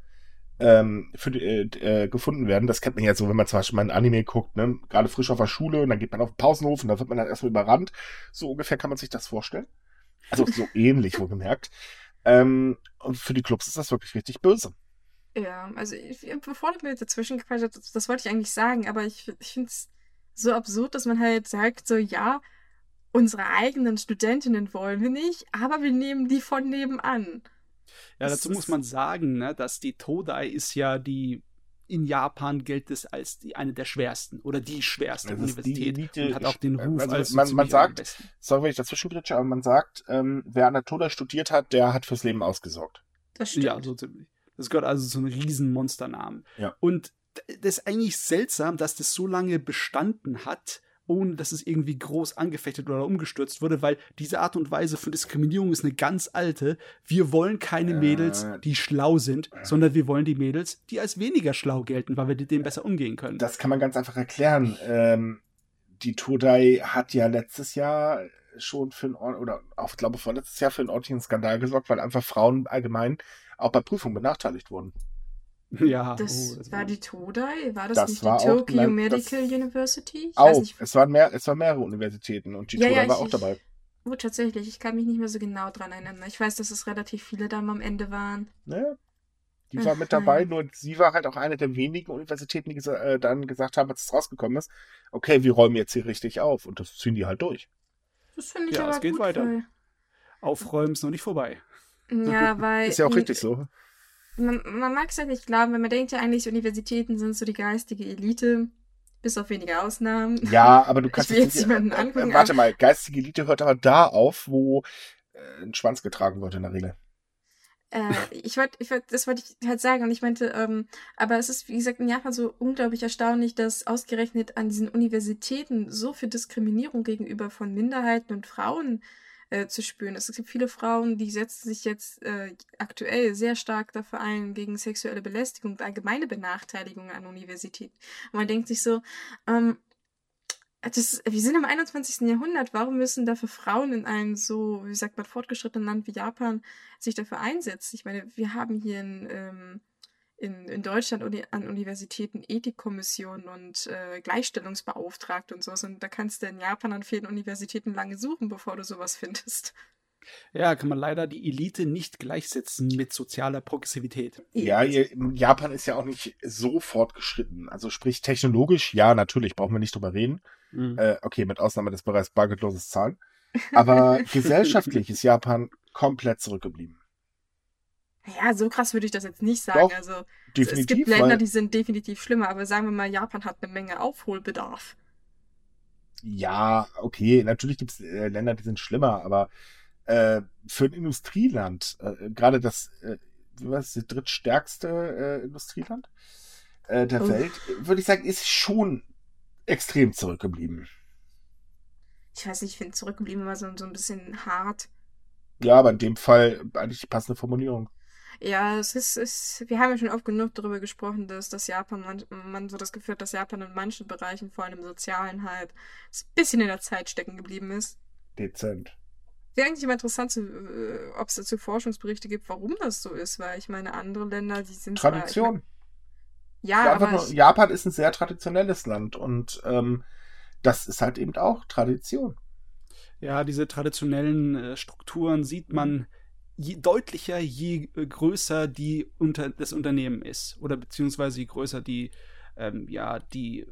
ähm, für die, äh, äh, gefunden werden. Das kennt man ja so, wenn man zum Beispiel mal ein Anime guckt, ne? gerade frisch auf der Schule und dann geht man auf den Pausenhof und dann wird man dann erstmal überrannt. So ungefähr kann man sich das vorstellen. Also so ähnlich, wohlgemerkt. Ähm, und für die Clubs ist das wirklich richtig böse. Ja, also ich, bevor du mir dazwischen gequatscht hast, das, das wollte ich eigentlich sagen, aber ich, ich finde es so absurd, dass man halt sagt, so ja, unsere eigenen Studentinnen wollen wir nicht, aber wir nehmen die von nebenan. Ja, dazu muss man sagen, ne, dass die Todai ist ja die in Japan gilt es als die, eine der schwersten oder die schwerste das Universität Elite, und hat auch den Ruf also als man, man sagt, sorry, wenn ich dazwischen bitte, aber man sagt, ähm, wer an der Todai studiert hat, der hat fürs Leben ausgesorgt. Das stimmt. Ja, so ziemlich. Das gehört also zu einem riesen Monsternamen. Ja. Und das ist eigentlich seltsam, dass das so lange bestanden hat ohne dass es irgendwie groß angefechtet oder umgestürzt wurde, weil diese Art und Weise von Diskriminierung ist eine ganz alte. Wir wollen keine Mädels, die schlau sind, sondern wir wollen die Mädels, die als weniger schlau gelten, weil wir mit denen besser umgehen können. Das kann man ganz einfach erklären. Ähm, die Todai hat ja letztes Jahr schon für ein, oder auch, ich glaube, vorletztes Jahr für einen ordentlichen Skandal gesorgt, weil einfach Frauen allgemein auch bei Prüfungen benachteiligt wurden. Ja, Das, oh, das war die Todai? War das, Das nicht war die auch Tokyo mein- Medical das- University? Ich Auch, weiß nicht. es waren mehr, es waren mehrere Universitäten und die Ja, Todai ja, war ich- auch dabei. Oh, tatsächlich. Ich kann mich nicht mehr so genau dran erinnern. Ich weiß, dass es relativ viele da am Ende waren. Ne? Die war mit Aha. dabei, nur sie war halt auch eine der wenigen Universitäten, die äh, dann gesagt haben, als es rausgekommen ist, okay, wir räumen jetzt hier richtig auf und das ziehen die halt durch. Das finde ich Ja, aber es geht gut, weiter. Weil, Aufräumen ist noch nicht vorbei. ja, weil. Ist ja auch richtig so. Man, man mag es halt nicht glauben, weil man denkt ja eigentlich, Universitäten sind so die geistige Elite. Bis auf wenige Ausnahmen. Ja, aber du kannst will jetzt nicht- niemanden äh, angucken, Äh, warte aber- mal, geistige Elite hört aber da auf, wo äh, ein Schwanz getragen wird in der Regel. Äh, ich wollte, ich wollt, das wollte ich halt sagen und ich meinte, ähm, aber es ist, wie gesagt, in Japan so unglaublich erstaunlich, dass ausgerechnet an diesen Universitäten so viel Diskriminierung gegenüber von Minderheiten und Frauen äh, zu spüren. Es gibt viele Frauen, die setzen sich jetzt äh, aktuell sehr stark dafür ein, gegen sexuelle Belästigung und allgemeine Benachteiligung an Universitäten. Und man denkt sich so, ähm, das, wir sind im 21. Jahrhundert. Warum müssen dafür Frauen in einem so, wie sagt man, fortgeschrittenen Land wie Japan sich dafür einsetzen? Ich meine, wir haben hier in, ähm, in, in Deutschland uni an Universitäten Ethikkommissionen und äh, Gleichstellungsbeauftragte und sowas. Und da kannst du in Japan an vielen Universitäten lange suchen, bevor du sowas findest. Ja, kann man leider die Elite nicht gleichsetzen mit sozialer Progressivität. Ja, Japan ist ja auch nicht so fortgeschritten. Also sprich technologisch, ja, natürlich, brauchen wir nicht drüber reden. Mhm. Äh, okay, mit Ausnahme des Bereichs bargeldloses Zahlen. Aber gesellschaftlich ist Japan komplett zurückgeblieben. Ja, so krass würde ich das jetzt nicht sagen. Doch, also Definitiv. es gibt Länder, weil, die sind definitiv schlimmer, aber sagen wir mal, Japan hat eine Menge Aufholbedarf. ja, okay, natürlich gibt es äh, Länder, die sind schlimmer, aber äh, für ein Industrieland, äh, gerade das, äh, was ist das drittstärkste äh, Industrieland äh, der Oh. Welt, würde ich sagen, ist schon extrem zurückgeblieben. Ich weiß nicht, ich finde zurückgeblieben immer so, so ein bisschen hart. Ja, aber in dem Fall eigentlich die passende Formulierung. Ja, es ist, es, wir haben ja schon oft genug darüber gesprochen, dass, dass Japan, man, man so das Gefühl hat, dass Japan in manchen Bereichen, vor allem im Sozialen halt, ein bisschen in der Zeit stecken geblieben ist. Dezent. Wäre eigentlich immer interessant, zu, äh, ob es dazu Forschungsberichte gibt, warum das so ist, weil ich meine, andere Länder, die sind zwar- Tradition. Ich mein, Ja, ja, aber nur, ich, Japan ist ein sehr traditionelles Land und ähm, das ist halt eben auch Tradition. Ja, diese traditionellen äh, Strukturen sieht man je deutlicher, je äh, größer die unter, das Unternehmen ist. Oder beziehungsweise je größer die, ähm, ja, die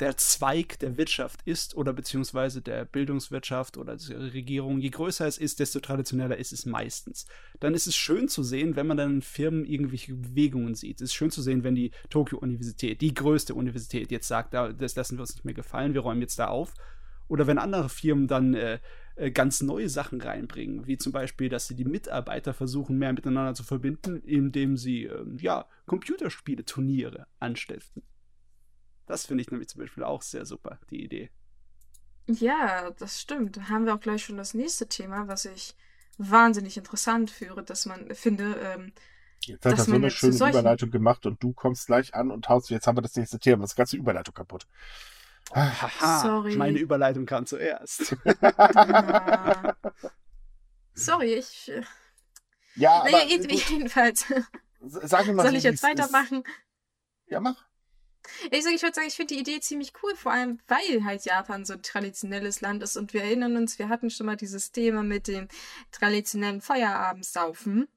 der Zweig der Wirtschaft ist oder beziehungsweise der Bildungswirtschaft oder der Regierung, je größer es ist, desto traditioneller ist es meistens. Dann ist es schön zu sehen, wenn man dann in Firmen irgendwelche Bewegungen sieht. Es ist schön zu sehen, wenn die Tokio-Universität, die größte Universität, jetzt sagt, da, das lassen wir uns nicht mehr gefallen, wir räumen jetzt da auf. Oder wenn andere Firmen dann äh, ganz neue Sachen reinbringen, wie zum Beispiel, dass sie die Mitarbeiter versuchen, mehr miteinander zu verbinden, indem sie ähm, ja, Computerspiele-Turniere anstiften. Das finde ich nämlich zum Beispiel auch sehr super, die Idee. ja, das stimmt. Da haben wir auch gleich schon das nächste Thema, was ich wahnsinnig interessant führe, dass man finde, ähm, Jetzt hat Dass er so man eine schöne solchen- Überleitung gemacht und du kommst gleich an und haust, jetzt haben wir das nächste Thema, das ganze Überleitung kaputt. Ah, Haha, Sorry. meine Überleitung kam zuerst. ah, sorry, ich. äh, ja, Naja, aber gut, jetzt sag mir mal soll so, ich jetzt ist. weitermachen? Ja, mach. Ich ich würde sagen, ich finde die Idee ziemlich cool, vor allem weil halt Japan so ein traditionelles Land ist und wir erinnern uns, wir hatten schon mal dieses Thema mit dem traditionellen Feierabendsaufen.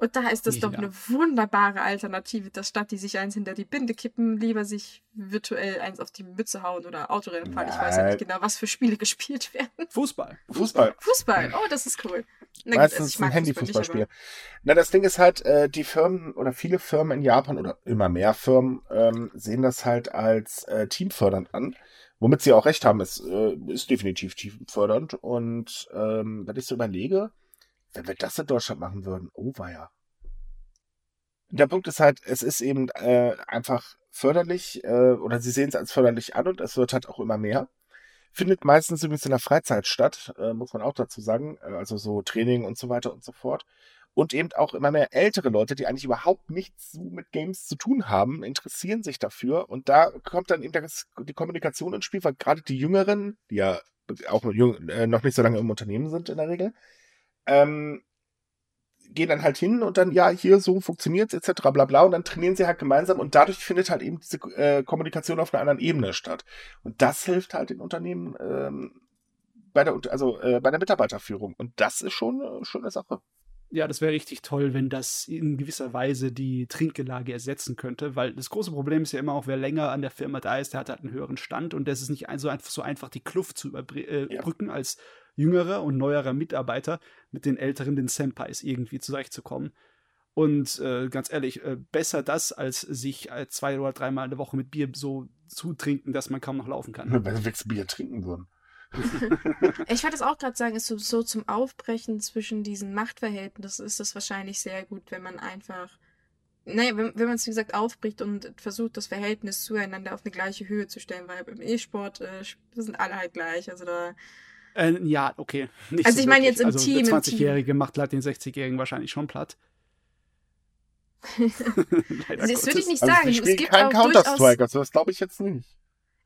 Und da ist das doch Ja. eine wunderbare Alternative, dass statt die sich eins hinter die Binde kippen, lieber sich virtuell eins auf die Mütze hauen oder Autorennen fahren. Ich weiß ja nicht genau, was für Spiele gespielt werden. Fußball. Fußball. Fußball, oh, das ist cool. Na gut, Meistens also ich ein Handyfußballspiel. Fußball Na, das Ding ist halt, äh, die Firmen oder viele Firmen in Japan oder immer mehr Firmen ähm, sehen das halt als äh, teamfördernd an. Womit sie auch recht haben, es äh, ist definitiv teamfördernd. Und ähm, wenn ich so überlege, wenn wir das in Deutschland machen würden, oh weia. Der Punkt ist halt, es ist eben äh, einfach förderlich, äh, oder sie sehen es als förderlich an und es wird halt auch immer mehr. Findet meistens übrigens in der Freizeit statt, äh, muss man auch dazu sagen. Äh, Also so Training und so weiter und so fort. Und eben auch immer mehr ältere Leute, die eigentlich überhaupt nichts so mit Games zu tun haben, interessieren sich dafür. Und da kommt dann eben die Kommunikation ins Spiel, weil gerade die Jüngeren, die ja auch äh, noch nicht so lange im Unternehmen sind in der Regel, ähm, gehen dann halt hin und dann, ja, hier so funktioniert's etc. bla bla und dann trainieren sie halt gemeinsam und dadurch findet halt eben diese äh, Kommunikation auf einer anderen Ebene statt. Und das hilft halt den Unternehmen ähm, bei der, also äh, bei der Mitarbeiterführung. Und das ist schon eine schöne Sache. Ja, das wäre richtig toll, wenn das in gewisser Weise die Trinkgelage ersetzen könnte, weil das große Problem ist ja immer auch, wer länger an der Firma da ist, der hat halt einen höheren Stand und das ist nicht so einfach, so einfach die Kluft zu überbrücken, äh, ja. als jüngerer und neuerer Mitarbeiter mit den älteren, den Senpais irgendwie zurechtzukommen. Und äh, ganz ehrlich, äh, besser das, als sich äh, zwei oder dreimal in der Woche mit Bier so zutrinken, dass man kaum noch laufen kann. Wenn wir Bier trinken würden. ich wollte es auch gerade sagen, ist so, so zum Aufbrechen zwischen diesen Machtverhältnissen ist das wahrscheinlich sehr gut, wenn man einfach, naja, wenn, wenn man es wie gesagt aufbricht und versucht, das Verhältnis zueinander auf eine gleiche Höhe zu stellen, weil im E-Sport äh, sind alle halt gleich. Also da äh, ja, okay. Nicht also so ich meine jetzt im also Team. Der 20-Jährige macht halt den 60-Jährigen wahrscheinlich schon platt. das würde ich nicht sagen. Also ich spiele kein Counter-Strike, also das glaube ich jetzt nicht.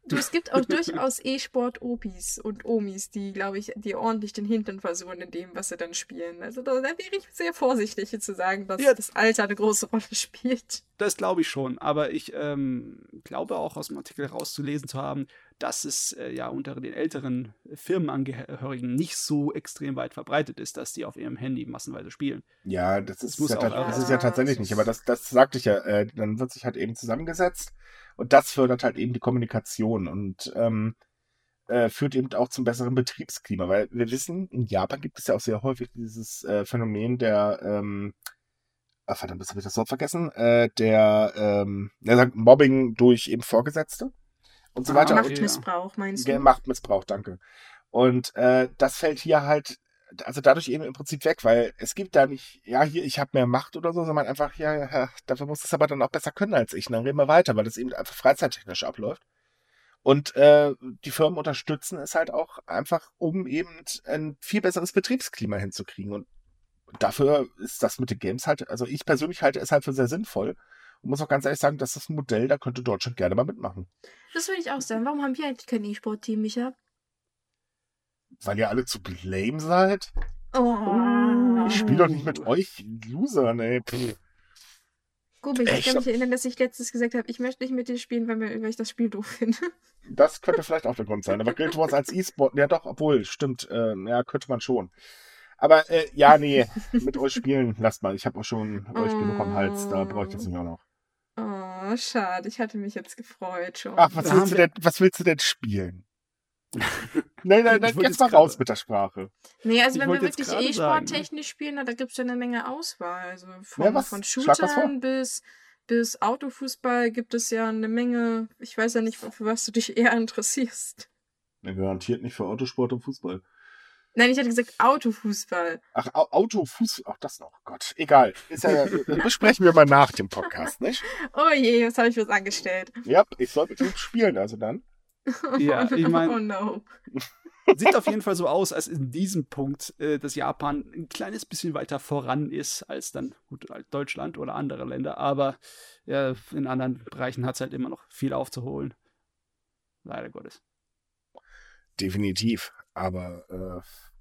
Du, es gibt auch durchaus E-Sport-Opis und Omis, die, glaube ich, die ordentlich den Hintern versuchen in dem, was sie dann spielen. Also da, da wäre ich sehr vorsichtig zu sagen, dass ja, das Alter eine große Rolle spielt. Das glaube ich schon, aber ich ähm, glaube auch aus dem Artikel rauszulesen zu haben, dass es äh, ja unter den älteren Firmenangehörigen nicht so extrem weit verbreitet ist, dass die auf ihrem Handy massenweise spielen. Ja, das ist, das ja, das ist ja tatsächlich nicht, aber das, das sagte ich ja, äh, dann wird sich halt eben zusammengesetzt und das fördert halt eben die Kommunikation und ähm, äh, führt eben auch zum besseren Betriebsklima, weil wir wissen, in Japan gibt es ja auch sehr häufig dieses äh, Phänomen der, ähm, ach verdammt, das habe ich das Wort vergessen, äh, der, ähm, der sagt Mobbing durch eben Vorgesetzte und so weiter. Machtmissbrauch, meinst du? Machtmissbrauch, danke. Und äh, das fällt hier halt also dadurch eben im Prinzip weg, weil es gibt da nicht, ja, hier, ich habe mehr Macht oder so, sondern einfach, ja, ja, dafür muss es aber dann auch besser können als ich. Und dann reden wir weiter, weil das eben einfach freizeittechnisch abläuft. Und äh, die Firmen unterstützen es halt auch einfach, um eben ein viel besseres Betriebsklima hinzukriegen. Und dafür ist das mit den Games halt, also ich persönlich halte es halt für sehr sinnvoll. Und muss auch ganz ehrlich sagen, das ein Modell, da könnte Deutschland gerne mal mitmachen. Das würde ich auch sagen. Warum haben wir eigentlich kein E-Sport-Team, Micha? weil ihr alle zu blame seid? Oh. Ich spiele doch nicht mit euch Losern, ey. Pff. Gubi, ich kann mich erinnern, dass ich letztes gesagt habe, ich möchte nicht mit dir spielen, weil, weil ich das Spiel doof finde. Das könnte vielleicht auch der Grund sein. Aber Guild Wars als E-Sport, ja doch, obwohl, stimmt, äh, ja, könnte man schon. Aber äh, ja, nee, mit euch spielen, lasst mal. Ich habe auch schon euch genug am Hals, da brauche ich das nicht auch noch. Oh, schade, ich hatte mich jetzt gefreut schon. Ach, was willst, du denn, was willst du denn spielen? nein, nein, nein, jetzt mal raus mit der Sprache. Nee, also ich wenn wir wirklich E-Sport-technisch spielen, da gibt es ja eine Menge Auswahl. Also von, ja, von Shootern bis, bis Autofußball gibt es ja eine Menge. Ich weiß ja nicht, für was du dich eher interessierst. Ja, garantiert nicht für Autosport und Fußball. Nein, ich hatte gesagt Autofußball. Ach, Autofußball. Ach, das noch. Gott, egal. Ist ja, besprechen wir mal nach dem Podcast, nicht? Oh je, was habe ich was angestellt? Ja, ich soll mit ihm spielen, also dann. Ja, ich meine. Oh no. Sieht auf jeden Fall so aus, als in diesem Punkt, äh, dass Japan ein kleines bisschen weiter voran ist als dann gut, Deutschland oder andere Länder. Aber ja, in anderen Bereichen hat es halt immer noch viel aufzuholen. Leider Gottes. Definitiv. Aber äh,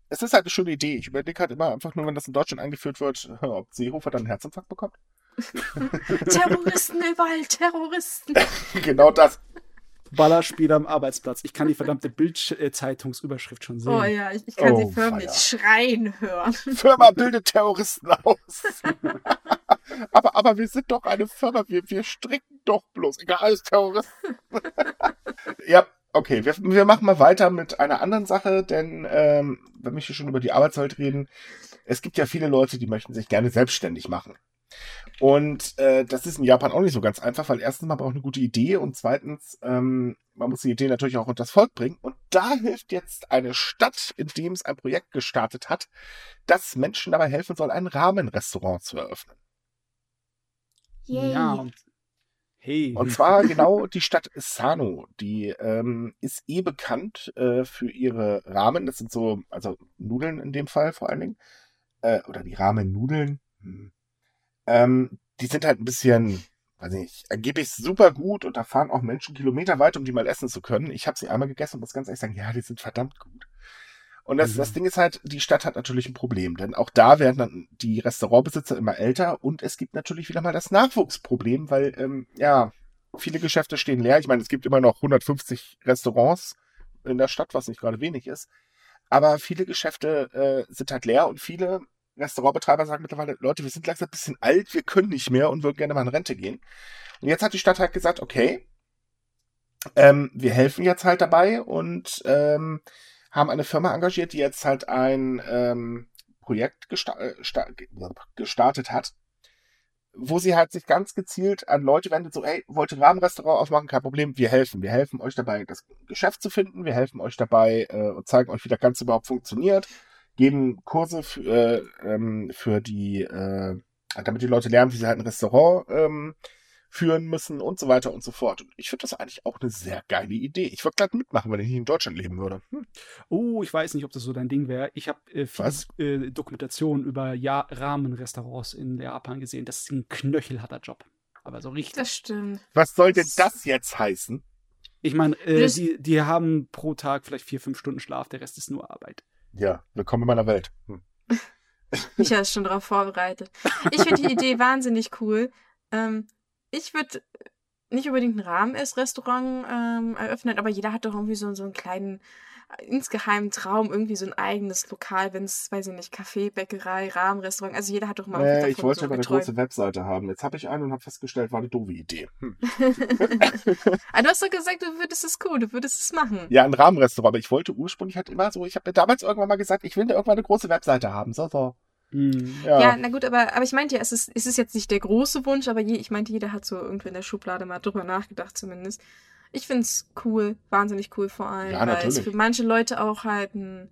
es ist halt eine schöne Idee. Ich überlege halt immer einfach nur, wenn das in Deutschland eingeführt wird, ob Seehofer dann einen Herzinfarkt bekommt. Terroristen überall, Terroristen. genau das. Ballerspieler am Arbeitsplatz. Ich kann die verdammte Bildzeitungsüberschrift schon sehen. Oh ja, ich, ich kann oh, sie förmlich feier. schreien hören. Firma bildet Terroristen aus. aber, aber wir sind doch eine Firma, wir, wir stricken doch bloß. Egal, alles Terroristen. ja, okay, wir, wir machen mal weiter mit einer anderen Sache, denn ähm, wenn wir hier schon über die Arbeitswelt reden, es gibt ja viele Leute, die möchten sich gerne selbstständig machen. Und äh, das ist in Japan auch nicht so ganz einfach, weil erstens man braucht eine gute Idee und zweitens ähm, man muss die Idee natürlich auch unter das Volk bringen. Und da hilft jetzt eine Stadt, in dem es ein Projekt gestartet hat, das Menschen dabei helfen soll, ein Rahmenrestaurant zu eröffnen. Yay. Ja, und Hey. Und zwar genau die Stadt Sano. Die ähm, ist eh bekannt äh, für ihre Ramen. Das sind so, also Nudeln in dem Fall vor allen Dingen. Äh, oder die Ramen-Nudeln Hm. Ähm, die sind halt ein bisschen, weiß nicht, angeblich super gut und da fahren auch Menschen Kilometer weit, um die mal essen zu können. Ich habe sie einmal gegessen und muss ganz ehrlich sagen, ja, die sind verdammt gut. Und das, mhm. das Ding ist halt, die Stadt hat natürlich ein Problem, denn auch da werden dann die Restaurantbesitzer immer älter und es gibt natürlich wieder mal das Nachwuchsproblem, weil, ähm, ja, viele Geschäfte stehen leer. Ich meine, es gibt immer noch 150 Restaurants in der Stadt, was nicht gerade wenig ist. Aber viele Geschäfte äh, sind halt leer und viele Restaurantbetreiber sagen mittlerweile, Leute, wir sind langsam ein bisschen alt, wir können nicht mehr und würden gerne mal in Rente gehen. Und jetzt hat die Stadt halt gesagt, okay, ähm, wir helfen jetzt halt dabei und ähm, haben eine Firma engagiert, die jetzt halt ein ähm, Projekt gesta äh, gestartet hat, wo sie halt sich ganz gezielt an Leute wendet, so, hey, wollt ihr ein Rahmenrestaurant aufmachen? Kein Problem, wir helfen. Wir helfen euch dabei, das Geschäft zu finden. Wir helfen euch dabei äh, und zeigen euch, wie das Ganze überhaupt funktioniert. Geben Kurse für, äh, ähm, für die, äh, damit die Leute lernen, wie sie halt ein Restaurant ähm, führen müssen und so weiter und so fort. Und ich finde das eigentlich auch eine sehr geile Idee. Ich würde gleich mitmachen, wenn ich nicht in Deutschland leben würde. Hm. Oh, ich weiß nicht, ob das so dein Ding wäre. Ich habe äh, viel äh, Dokumentation über ja Rahmenrestaurants in Japan gesehen. Das ist ein knöchelharter Job. Aber so richtig. Das stimmt. Was soll denn das jetzt heißen? Ich meine, äh, die, die haben pro Tag vielleicht vier, fünf Stunden Schlaf, der Rest ist nur Arbeit. Ja, willkommen in meiner Welt. Hm. Micha ist schon darauf vorbereitet. Ich finde die Idee wahnsinnig cool. Ähm, ich würde nicht unbedingt ein Rahmen-Ess-Restaurant ähm, eröffnen, aber jeder hat doch irgendwie so, so einen kleinen, äh, insgeheimen Traum, irgendwie so ein eigenes Lokal, wenn es, weiß ich nicht, Kaffee, Bäckerei, Rahmenrestaurant, also jeder hat doch mal äh, Ich wollte so aber eine große Webseite haben. Jetzt habe ich eine und habe festgestellt, war eine doofe Idee. Hm. aber ah, du hast doch gesagt, du würdest es cool, du würdest es machen. Ja, ein Rahmenrestaurant, aber ich wollte ursprünglich halt immer so, ich habe mir damals irgendwann mal gesagt, ich will da irgendwann eine große Webseite haben. So, so. Hm. Ja. ja. na gut, aber, aber ich meinte ja, es ist, es ist jetzt nicht der große Wunsch, aber je, ich meinte, jeder hat so irgendwie in der Schublade mal drüber nachgedacht zumindest. Ich finde es cool, wahnsinnig cool vor allem, ja, weil es für manche Leute auch halt ein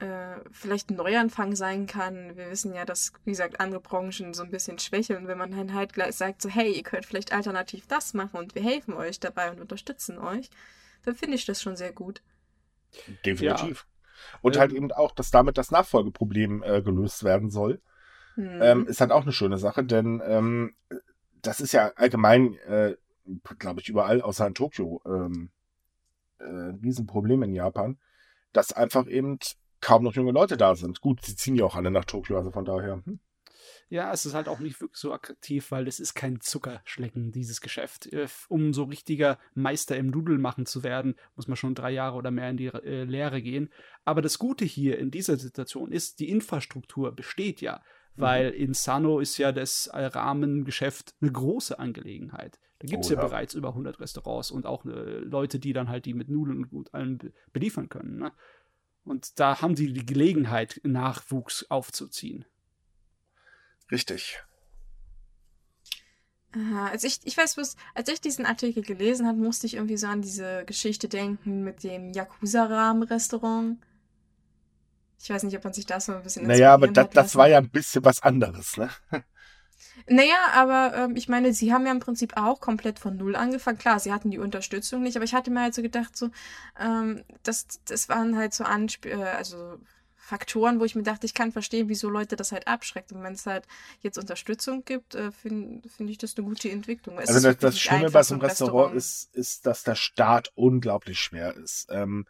äh, vielleicht ein Neuanfang sein kann. Wir wissen ja, dass, wie gesagt, andere Branchen so ein bisschen schwächeln. Wenn man dann halt gleich sagt, so, hey, ihr könnt vielleicht alternativ das machen und wir helfen euch dabei und unterstützen euch, dann finde ich das schon sehr gut. Definitiv. Ja. Und halt ähm, halt eben auch, dass damit das Nachfolgeproblem äh, gelöst werden soll. Mhm. Ähm, ist halt auch eine schöne Sache, denn ähm, das ist ja allgemein, äh, glaube ich, überall außer in Tokio ähm, äh, ein Riesenproblem in Japan, dass einfach eben kaum noch junge Leute da sind. Gut, sie ziehen ja auch alle nach Tokio, also von daher. Hm. Ja, es ist halt auch nicht wirklich so attraktiv, weil es ist kein Zuckerschlecken, dieses Geschäft. Äh, um so richtiger Meister im Nudelmachen zu werden, muss man schon drei Jahre oder mehr in die äh, Lehre gehen. Aber das Gute hier in dieser Situation ist, die Infrastruktur besteht ja. Mhm. Weil in Sano ist ja das äh, Rahmengeschäft eine große Angelegenheit. Da gibt es oh, ja, ja, bereits über 100 Restaurants und auch äh, Leute, die dann halt die mit Nudeln und gut allem beliefern können. Ne? Und da haben sie die Gelegenheit, Nachwuchs aufzuziehen. Richtig. Also ich, ich weiß bloß, als ich diesen Artikel gelesen habe, musste ich irgendwie so an diese Geschichte denken mit dem Yakuza-Rahmen-Restaurant. Ich weiß nicht, ob man sich das so ein bisschen Naja, aber das, das war ja ein bisschen was anderes, ne? Naja, aber ähm, ich meine, sie haben ja im Prinzip auch komplett von Null angefangen. Klar, sie hatten die Unterstützung nicht, aber ich hatte mir halt so gedacht, so, ähm, das, das waren halt so Ansp äh, also Faktoren, wo ich mir dachte, ich kann verstehen, wieso Leute das halt abschreckt. Und wenn es halt jetzt Unterstützung gibt, äh, finde find ich das eine gute Entwicklung. Es also das, das Schlimme bei so einem Restaurant, Restaurant, ist, ist, dass der Start unglaublich schwer ist. Ähm,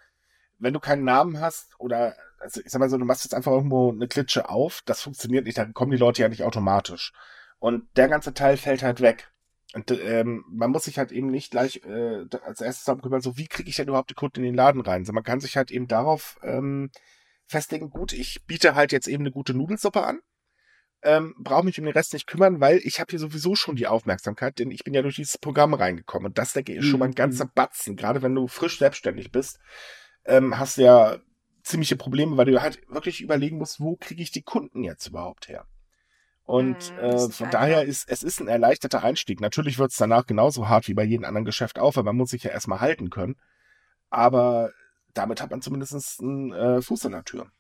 wenn du keinen Namen hast oder, also ich sag mal so, du machst jetzt einfach irgendwo eine Klitsche auf, das funktioniert nicht, dann kommen die Leute ja nicht automatisch. Und der ganze Teil fällt halt weg. Und ähm, man muss sich halt eben nicht gleich äh, als erstes darum kümmern, so wie kriege ich denn überhaupt die Kunden in den Laden rein. So, man kann sich halt eben darauf ähm, festlegen, gut, ich biete halt jetzt eben eine gute Nudelsuppe an. Ähm, brauche mich um den Rest nicht kümmern, weil ich habe hier sowieso schon die Aufmerksamkeit, denn ich bin ja durch dieses Programm reingekommen. Und das, denke ich, ist schon mal ein ganzer mhm. Batzen. Gerade wenn du frisch selbstständig bist, ähm, hast du ja ziemliche Probleme, weil du halt wirklich überlegen musst, wo kriege ich die Kunden jetzt überhaupt her? Und mhm, äh, von daher ist es ist ein erleichterter Einstieg. Natürlich wird es danach genauso hart wie bei jedem anderen Geschäft auf, weil man muss sich ja erstmal halten können. Aber damit hat man zumindest einen äh, Fuß in der Tür.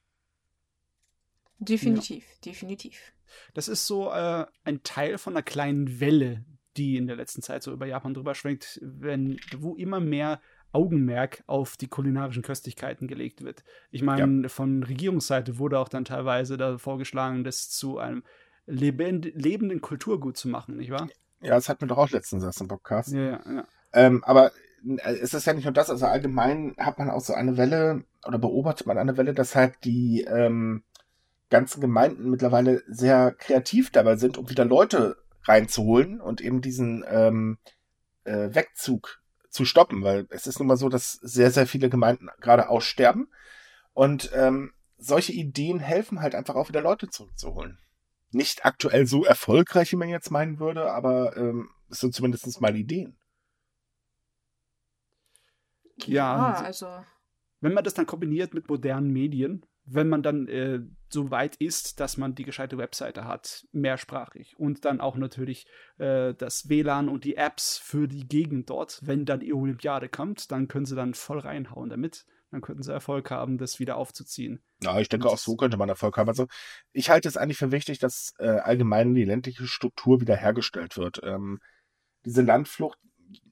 Definitiv, ja. definitiv. Das ist so äh, ein Teil von einer kleinen Welle, die in der letzten Zeit so über Japan drüber schwenkt, wenn, wo immer mehr Augenmerk auf die kulinarischen Köstlichkeiten gelegt wird. Ich meine, ja. von Regierungsseite wurde auch dann teilweise da vorgeschlagen, das zu einem lebend, lebenden Kulturgut zu machen, nicht wahr? Ja, das hatten wir doch auch letztens erst im Podcast. Ja, ja, ja. Ähm, aber es ist ja nicht nur das, also allgemein hat man auch so eine Welle oder beobachtet man eine Welle, dass halt die ähm, ganzen Gemeinden mittlerweile sehr kreativ dabei sind, um wieder Leute reinzuholen und eben diesen ähm, äh, Wegzug zu stoppen, weil es ist nun mal so, dass sehr, sehr viele Gemeinden gerade aussterben und ähm, solche Ideen helfen halt einfach auch wieder Leute zurückzuholen. Nicht aktuell so erfolgreich, wie man jetzt meinen würde, aber ähm, es sind zumindest mal Ideen. Ja, Ja, also. wenn man das dann kombiniert mit modernen Medien, wenn man dann äh, so weit ist, dass man die gescheite Webseite hat, mehrsprachig und dann auch natürlich äh, das WLAN und die Apps für die Gegend dort, wenn dann die Olympiade kommt, dann können sie dann voll reinhauen damit. Dann könnten sie Erfolg haben, das wieder aufzuziehen. Ja, ich denke Und auch so könnte man Erfolg haben. Also ich halte es eigentlich für wichtig, dass äh, allgemein die ländliche Struktur wiederhergestellt wird. Ähm, diese Landflucht,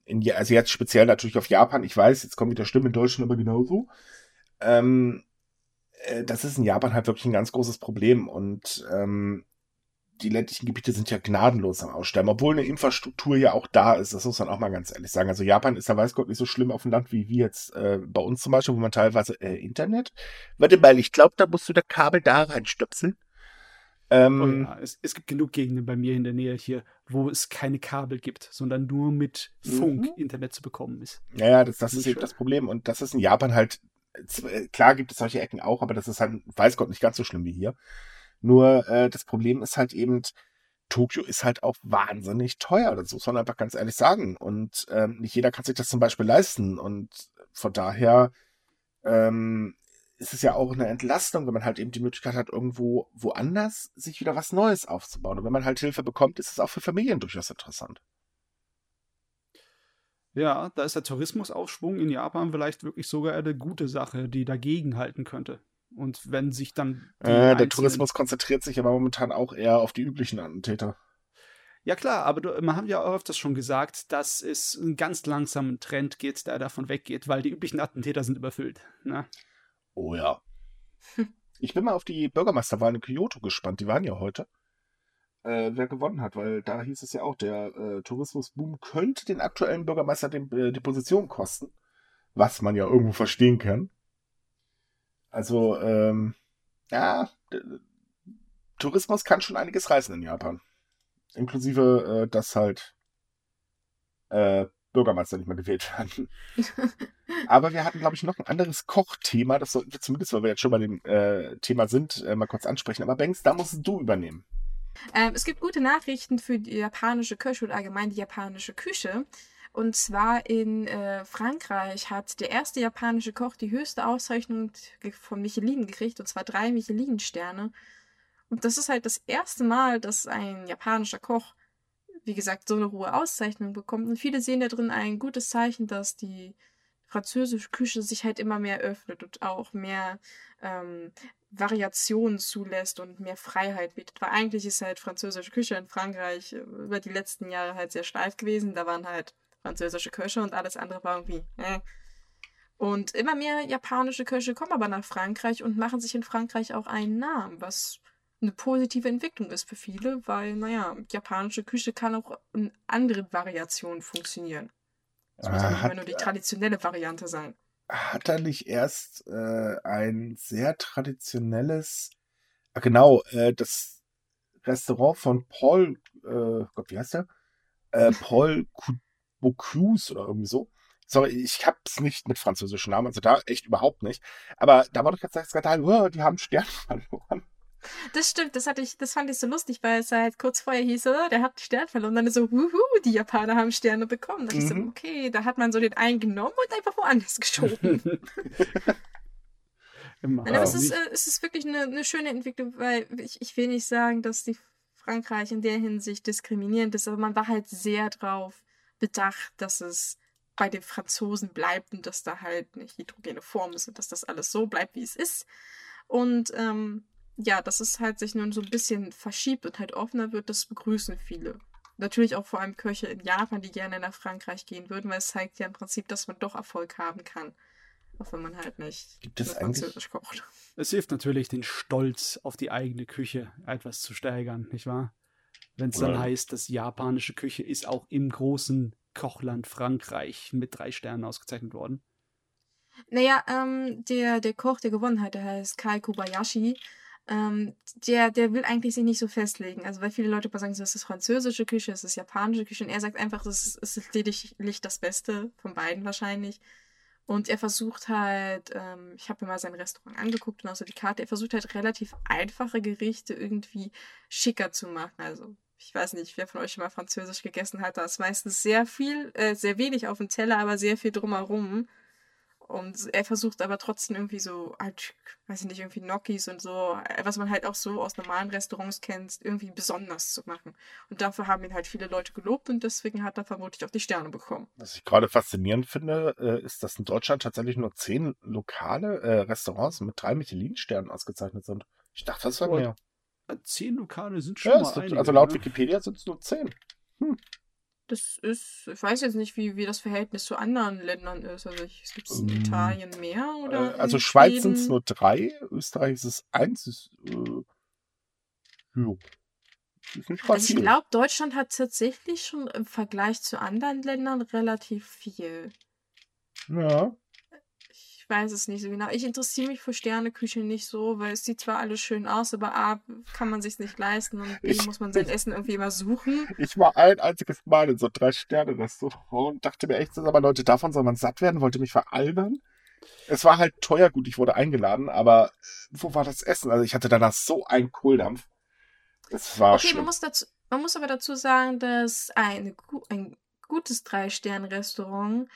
in, also jetzt speziell natürlich auf Japan, ich weiß, jetzt kommt wieder Stimmen in Deutschland, aber genauso. Ähm, äh, das ist in Japan halt wirklich ein ganz großes Problem und ähm, die ländlichen Gebiete sind ja gnadenlos am Aussterben, obwohl eine Infrastruktur ja auch da ist. Das muss man auch mal ganz ehrlich sagen. Also Japan ist ja weiß Gott nicht so schlimm auf dem Land wie wir jetzt äh, bei uns zum Beispiel, wo man teilweise äh, Internet. Warte mal, ich glaube, da musst du das Kabel da reinstöpseln. Ähm, Oh ja, es, es gibt genug Gegenden bei mir in der Nähe hier, wo es keine Kabel gibt, sondern nur mit Funk Mhm. Internet zu bekommen ist. Ja, ja, das, das ist eben das Problem. Und das ist in Japan halt, äh, klar gibt es solche Ecken auch, aber das ist halt, weiß Gott, nicht ganz so schlimm wie hier. Nur äh, das Problem ist halt eben, Tokio ist halt auch wahnsinnig teuer. Das muss man einfach ganz ehrlich sagen. Und ähm, nicht jeder kann sich das zum Beispiel leisten. Und von daher ähm, ist es ja auch eine Entlastung, wenn man halt eben die Möglichkeit hat, irgendwo woanders sich wieder was Neues aufzubauen. Und wenn man halt Hilfe bekommt, ist es auch für Familien durchaus interessant. Ja, da ist der Tourismusaufschwung in Japan vielleicht wirklich sogar eine gute Sache, die dagegen halten könnte. Und wenn sich dann Äh, der Tourismus konzentriert sich aber momentan auch eher auf die üblichen Attentäter. Ja klar, aber du, man hat ja auch öfters schon gesagt, dass es einen ganz langsamen Trend geht, der davon weggeht, weil die üblichen Attentäter sind überfüllt. Ne? Oh ja. Ich bin mal auf die Bürgermeisterwahl in Kyoto gespannt. Die waren ja heute. Äh, wer gewonnen hat, weil da hieß es ja auch, der äh, Tourismusboom könnte den aktuellen Bürgermeister den, äh, die Position kosten. Was man ja irgendwo verstehen kann. Also, ähm, ja, Tourismus kann schon einiges reißen in Japan. Inklusive, äh, dass halt äh, Bürgermeister nicht mehr gewählt werden. Aber wir hatten, glaube ich, noch ein anderes Kochthema. Das sollten wir zumindest, weil wir jetzt schon bei dem äh, Thema sind, äh, mal kurz ansprechen. Aber Banks, da musst du übernehmen. Ähm, es gibt gute Nachrichten für die japanische Küche und allgemein die japanische Küche. Und zwar in äh, Frankreich hat der erste japanische Koch die höchste Auszeichnung von Michelin gekriegt, und zwar drei Michelin-Sterne. Und das ist halt das erste Mal, dass ein japanischer Koch, wie gesagt, so eine hohe Auszeichnung bekommt. Und viele sehen da drin ein gutes Zeichen, dass die französische Küche sich halt immer mehr öffnet und auch mehr ähm, Variationen zulässt und mehr Freiheit bietet. Weil eigentlich ist halt französische Küche in Frankreich äh, über die letzten Jahre halt sehr steif gewesen. Da waren halt französische Köche und alles andere war irgendwie. Äh. Und immer mehr japanische Köche kommen aber nach Frankreich und machen sich in Frankreich auch einen Namen, was eine positive Entwicklung ist für viele, weil, naja, japanische Küche kann auch in anderen Variationen funktionieren. Es muss ja Ah, nicht immer nur die traditionelle Variante sein. Hat er nicht erst äh, ein sehr traditionelles, ah, genau, äh, das Restaurant von Paul, äh, Gott, wie heißt der? Äh, Paul Bocuse oder irgendwie so. Sorry, ich hab's nicht mit französischen Namen, also da echt überhaupt nicht. Aber da war doch jetzt das Skandal, oh, die haben Sterne verloren. Das stimmt, das hatte ich, das fand ich so lustig, weil es halt kurz vorher hieß, oh, der hat einen Stern verloren. Und dann so, wuhu, die Japaner haben Sterne bekommen. Da dachte ich so, Mhm. okay, da hat man so den einen genommen und einfach woanders geschoben. Immer. Aber es ist, äh, es ist wirklich eine, eine schöne Entwicklung, weil ich, ich will nicht sagen, dass die Frankreich in der Hinsicht diskriminierend ist, aber man war halt sehr drauf bedacht, dass es bei den Franzosen bleibt und dass da halt eine hydrogene Form ist und dass das alles so bleibt, wie es ist. Und ähm, ja, dass es halt sich nun so ein bisschen verschiebt und halt offener wird, das begrüßen viele. Natürlich auch vor allem Köche in Japan, die gerne nach Frankreich gehen würden, weil es zeigt ja im Prinzip, dass man doch Erfolg haben kann. Auch wenn man halt nicht Gibt es französisch kocht. Es hilft natürlich, den Stolz auf die eigene Küche etwas zu steigern, nicht wahr? Wenn es dann Ja. heißt, dass japanische Küche ist auch im großen Kochland Frankreich mit drei Sternen ausgezeichnet worden. Naja, ähm, der, der Koch, der gewonnen hat, der heißt Kai Kobayashi. Ähm, der, der will eigentlich sich nicht so festlegen. Also, weil viele Leute sagen, es ist französische Küche, es ist japanische Küche. Und er sagt einfach, es ist, ist lediglich das Beste von beiden wahrscheinlich. Und er versucht halt, ähm, ich habe mir mal sein Restaurant angeguckt und auch so die Karte, er versucht halt relativ einfache Gerichte irgendwie schicker zu machen. Also, ich weiß nicht, wer von euch schon mal Französisch gegessen hat, da ist meistens sehr viel, äh, sehr wenig auf dem Teller, aber sehr viel drumherum. Und er versucht aber trotzdem irgendwie so, halt, weiß ich nicht, irgendwie Gnocchis und so, äh, was man halt auch so aus normalen Restaurants kennt, irgendwie besonders zu machen. Und dafür haben ihn halt viele Leute gelobt und deswegen hat er vermutlich auch die Sterne bekommen. Was ich gerade faszinierend finde, äh, ist, dass in Deutschland tatsächlich nur zehn lokale äh, Restaurants mit drei Michelin-Sternen ausgezeichnet sind. Ich dachte, das Oh, mehr. Zehn Lokale sind schon Ja, mal sind, einige, also laut ne? Wikipedia sind es nur zehn. Das ist, ich weiß jetzt nicht, wie, wie das Verhältnis zu anderen Ländern ist. Also es gibt es in Ähm, Italien mehr Äh, oder? also in Schweiz sind es nur drei, Österreich ist es eins. Ist, äh, jo. Also ich glaube, Deutschland hat tatsächlich schon im Vergleich zu anderen Ländern relativ viel. Ja. Ich weiß es nicht so genau. Ich interessiere mich für Sterneküche nicht so, weil es sieht zwar alles schön aus, aber A, kann man sich nicht leisten und B, Ich- muss man sein ich- Essen irgendwie immer suchen. Ich war ein einziges Mal in so drei Sterne-Restaurant und dachte mir echt, so, aber Leute, davon soll man satt werden, wollte mich veralbern. Es war halt teuer, gut, ich wurde eingeladen, aber äh, wo war das Essen? Also ich hatte danach so einen Kohldampf. Es war Okay, man schlimm. muss, dazu, man muss aber dazu sagen, dass eine, gu- ein gutes Drei-Sterne-Restaurant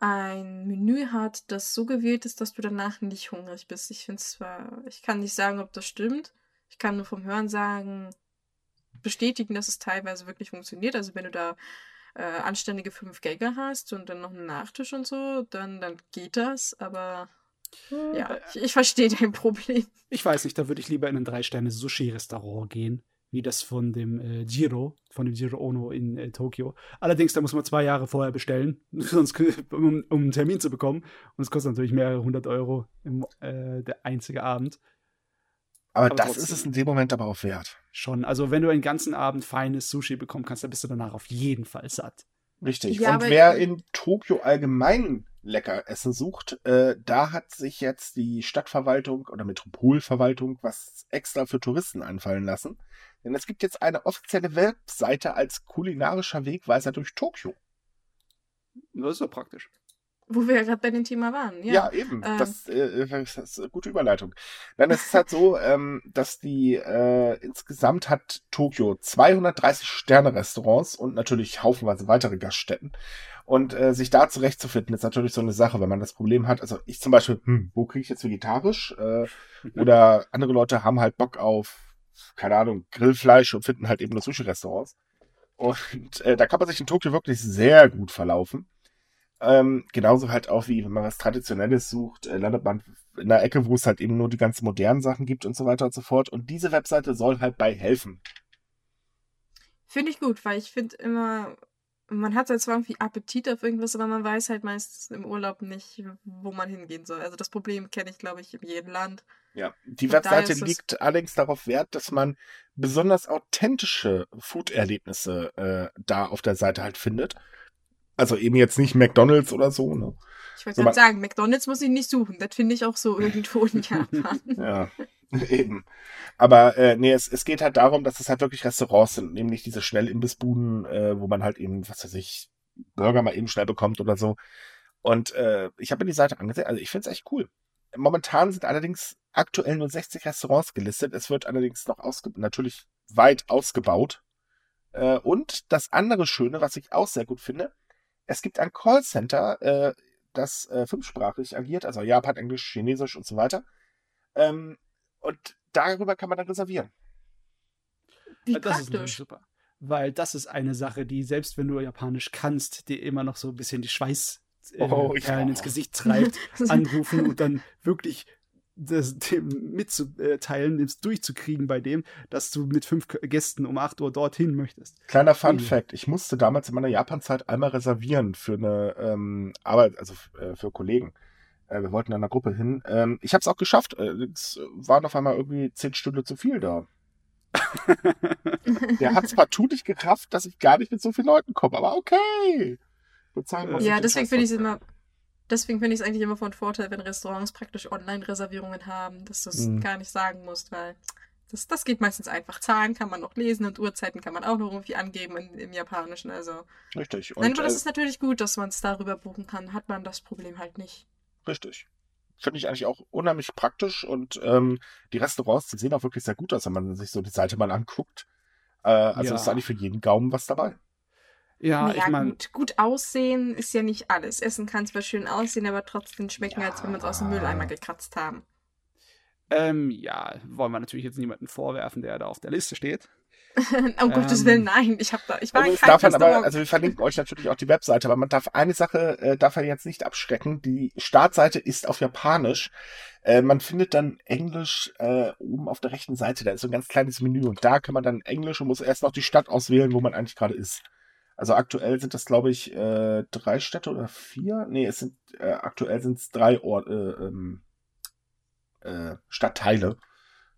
ein Menü hat, das so gewählt ist, dass du danach nicht hungrig bist. Ich finde zwar, ich kann nicht sagen, ob das stimmt. Ich kann nur vom Hören sagen, bestätigen, dass es teilweise wirklich funktioniert. Also wenn du da äh, anständige fünf Gänge hast und dann noch einen Nachtisch und so, dann, dann geht das. Aber ja, ich, ich verstehe dein Problem. Ich weiß nicht, da würde ich lieber in ein Drei-Sterne-Sushi-Restaurant gehen, wie das von dem äh, Giro, von dem Giro Ono in äh, Tokio. Allerdings, da muss man zwei Jahre vorher bestellen, sonst, um, um einen Termin zu bekommen. Und es kostet natürlich mehrere hundert Euro im, äh, der einzige Abend. Aber, aber das trotzdem. ist es in dem Moment aber auch wert. Schon. Also, wenn du einen ganzen Abend feines Sushi bekommen kannst, dann bist du danach auf jeden Fall satt. Richtig. Ja, und wer in Tokio allgemein lecker Essen sucht, äh, da hat sich jetzt die Stadtverwaltung oder Metropolverwaltung was extra für Touristen einfallen lassen. Denn es gibt jetzt eine offizielle Webseite als kulinarischer Wegweiser durch Tokio. Das ist doch praktisch. Wo wir ja gerade bei dem Thema waren. Ja, Ja. eben. ähm. Das, äh, das ist eine gute Überleitung. Dann ist es halt so, ähm, dass die äh, insgesamt hat Tokio 230 Sterne-Restaurants und natürlich haufenweise weitere Gaststätten. Und äh, sich da zurechtzufinden, ist natürlich so eine Sache, wenn man das Problem hat. Also ich zum Beispiel, hm, wo kriege ich jetzt vegetarisch? Äh, oder andere Leute haben halt Bock auf, keine Ahnung, Grillfleisch und finden halt eben nur Sushi-Restaurants. Und äh, da kann man sich in Tokio wirklich sehr gut verlaufen. Ähm, genauso halt auch wie, wenn man was Traditionelles sucht, äh, landet man in einer Ecke, wo es halt eben nur die ganzen modernen Sachen gibt und so weiter und so fort. Und diese Webseite soll halt bei helfen. Finde ich gut, weil ich finde immer, man hat halt zwar irgendwie Appetit auf irgendwas, aber man weiß halt meistens im Urlaub nicht, wo man hingehen soll. Also das Problem kenne ich, glaube ich, in jedem Land. Ja, die Und Webseite liegt allerdings darauf Wert, dass man besonders authentische Food-Erlebnisse äh, da auf der Seite halt findet. Also eben jetzt nicht McDonalds oder so, ne? Ich wollte gerade sagen, McDonalds muss ich nicht suchen. Das finde ich auch so irgendwo in Japan. Ja, eben. Aber äh, nee, es, es geht halt darum, dass es halt wirklich Restaurants sind, nämlich diese Schnellimbissbuden, äh, wo man halt eben, was weiß ich, Burger mal eben schnell bekommt oder so. Und äh, ich habe mir die Seite angesehen, also ich finde es echt cool. Momentan sind allerdings aktuell nur 60 Restaurants gelistet. Es wird allerdings noch ausge natürlich weit ausgebaut. Äh, und das andere Schöne, was ich auch sehr gut finde, es gibt ein Callcenter, äh, das äh, fünfsprachig agiert, also Japan, Englisch, Chinesisch und so weiter. Ähm, und darüber kann man dann reservieren. Wie das ist praktisch. super. Weil das ist eine Sache, die, selbst wenn du Japanisch kannst, dir immer noch so ein bisschen die Schweißperlen äh, Oh, ja. Ins Gesicht treibt, anrufen und dann wirklich das, dem mitzuteilen, das durchzukriegen bei dem, dass du mit fünf Gästen um 8 Uhr dorthin möchtest. Kleiner Fun Ui. Fact: Ich musste damals in meiner Japan-Zeit einmal reservieren für eine ähm, Arbeit, also äh, für Kollegen. Äh, wir wollten in einer Gruppe hin. Ähm, ich habe es auch geschafft. Äh, es waren auf einmal irgendwie zehn Stunden zu viel da. Der hat es partout nicht gerafft, dass ich gar nicht mit so vielen Leuten komme. Aber okay. Bezahlen, ja, deswegen finde ich es immer. Deswegen finde ich es eigentlich immer von Vorteil, wenn Restaurants praktisch Online-Reservierungen haben, dass du es mhm. gar nicht sagen musst, weil das, das geht meistens einfach. Zahlen kann man noch lesen und Uhrzeiten kann man auch noch irgendwie angeben in, im Japanischen. Also. Richtig. Und, Nein, aber das äh, ist natürlich gut, dass man es darüber buchen kann. Hat man das Problem halt nicht. Richtig. Finde ich eigentlich auch unheimlich praktisch und ähm, die Restaurants, die sehen auch wirklich sehr gut aus, wenn man sich so die Seite mal anguckt. Äh, also ja. ist eigentlich für jeden Gaumen was dabei. Ja, naja, ich meine. Gut, gut aussehen ist ja nicht alles. Essen kann zwar schön aussehen, aber trotzdem schmecken, ja. als wenn wir es aus dem Mülleimer gekratzt haben. Ähm, ja, wollen wir natürlich jetzt niemanden vorwerfen, der da auf der Liste steht. um ähm, Gottes Willen, nein. Ich habe da, ich war also kein darf aber, Also wir verlinken euch natürlich auch die Webseite, aber man darf eine Sache äh, darf er jetzt nicht abschrecken. Die Startseite ist auf Japanisch. Äh, man findet dann Englisch äh, oben auf der rechten Seite. Da ist so ein ganz kleines Menü und da kann man dann Englisch und muss erst noch die Stadt auswählen, wo man eigentlich gerade ist. Also aktuell sind das, glaube ich, äh, drei Städte oder vier. Nee, es sind äh, aktuell sind es drei Orte, äh, ähm, äh, Stadtteile.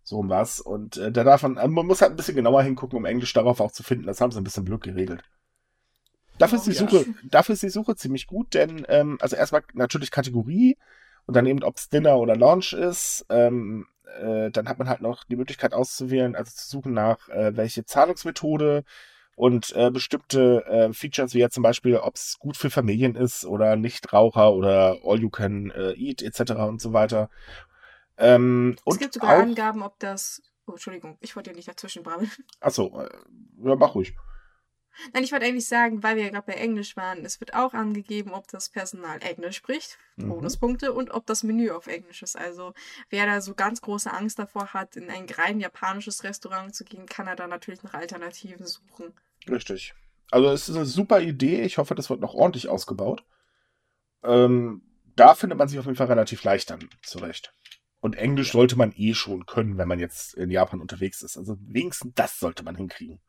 So was. Und äh, da darf man, äh, man muss halt ein bisschen genauer hingucken, um Englisch darauf auch zu finden. Das haben sie ein bisschen blöd geregelt. Dafür ist die oh, Suche, dafür ist die Suche ziemlich gut, denn ähm, also erstmal natürlich Kategorie und dann eben, ob es Dinner oder Launch ist. Ähm, äh, dann hat man halt noch die Möglichkeit auszuwählen, also zu suchen nach äh, welche Zahlungsmethode und äh, bestimmte äh, Features, wie ja zum Beispiel, ob es gut für Familien ist oder Nichtraucher oder All You Can äh, Eat etc. und so weiter. Ähm, es gibt sogar auch, Angaben, ob das. Oh, Entschuldigung, ich wollte ja nicht dazwischen brabbeln. Achso, äh, ja, mach ruhig. Nein, ich wollte eigentlich sagen, weil wir ja gerade bei Englisch waren, es wird auch angegeben, ob das Personal Englisch spricht, mhm. Bonuspunkte, und ob das Menü auf Englisch ist. Also wer da so ganz große Angst davor hat, in ein rein japanisches Restaurant zu gehen, kann er da natürlich nach Alternativen suchen. Richtig. Also es ist eine super Idee. Ich hoffe, das wird noch ordentlich ausgebaut. Ähm, da findet man sich auf jeden Fall relativ leicht dann zurecht. Und Englisch sollte man eh schon können, wenn man jetzt in Japan unterwegs ist. Also wenigstens das sollte man hinkriegen.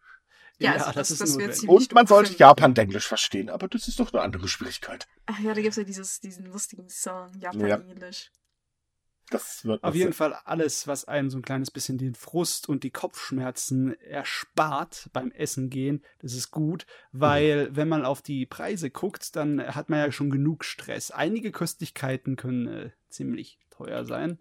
Ja, also das, das, das wird Und man sollte Japan-Englisch verstehen, aber das ist doch eine andere Schwierigkeit. Ach ja, da gibt es ja dieses, diesen lustigen Song, Japan-Englisch. Ja. Das wird Auf jeden Fall alles, was einem so ein kleines bisschen den Frust und die Kopfschmerzen erspart beim Essen gehen, das ist gut, weil mhm. wenn man auf die Preise guckt, dann hat man ja schon genug Stress. Einige Köstlichkeiten können äh, ziemlich teuer sein.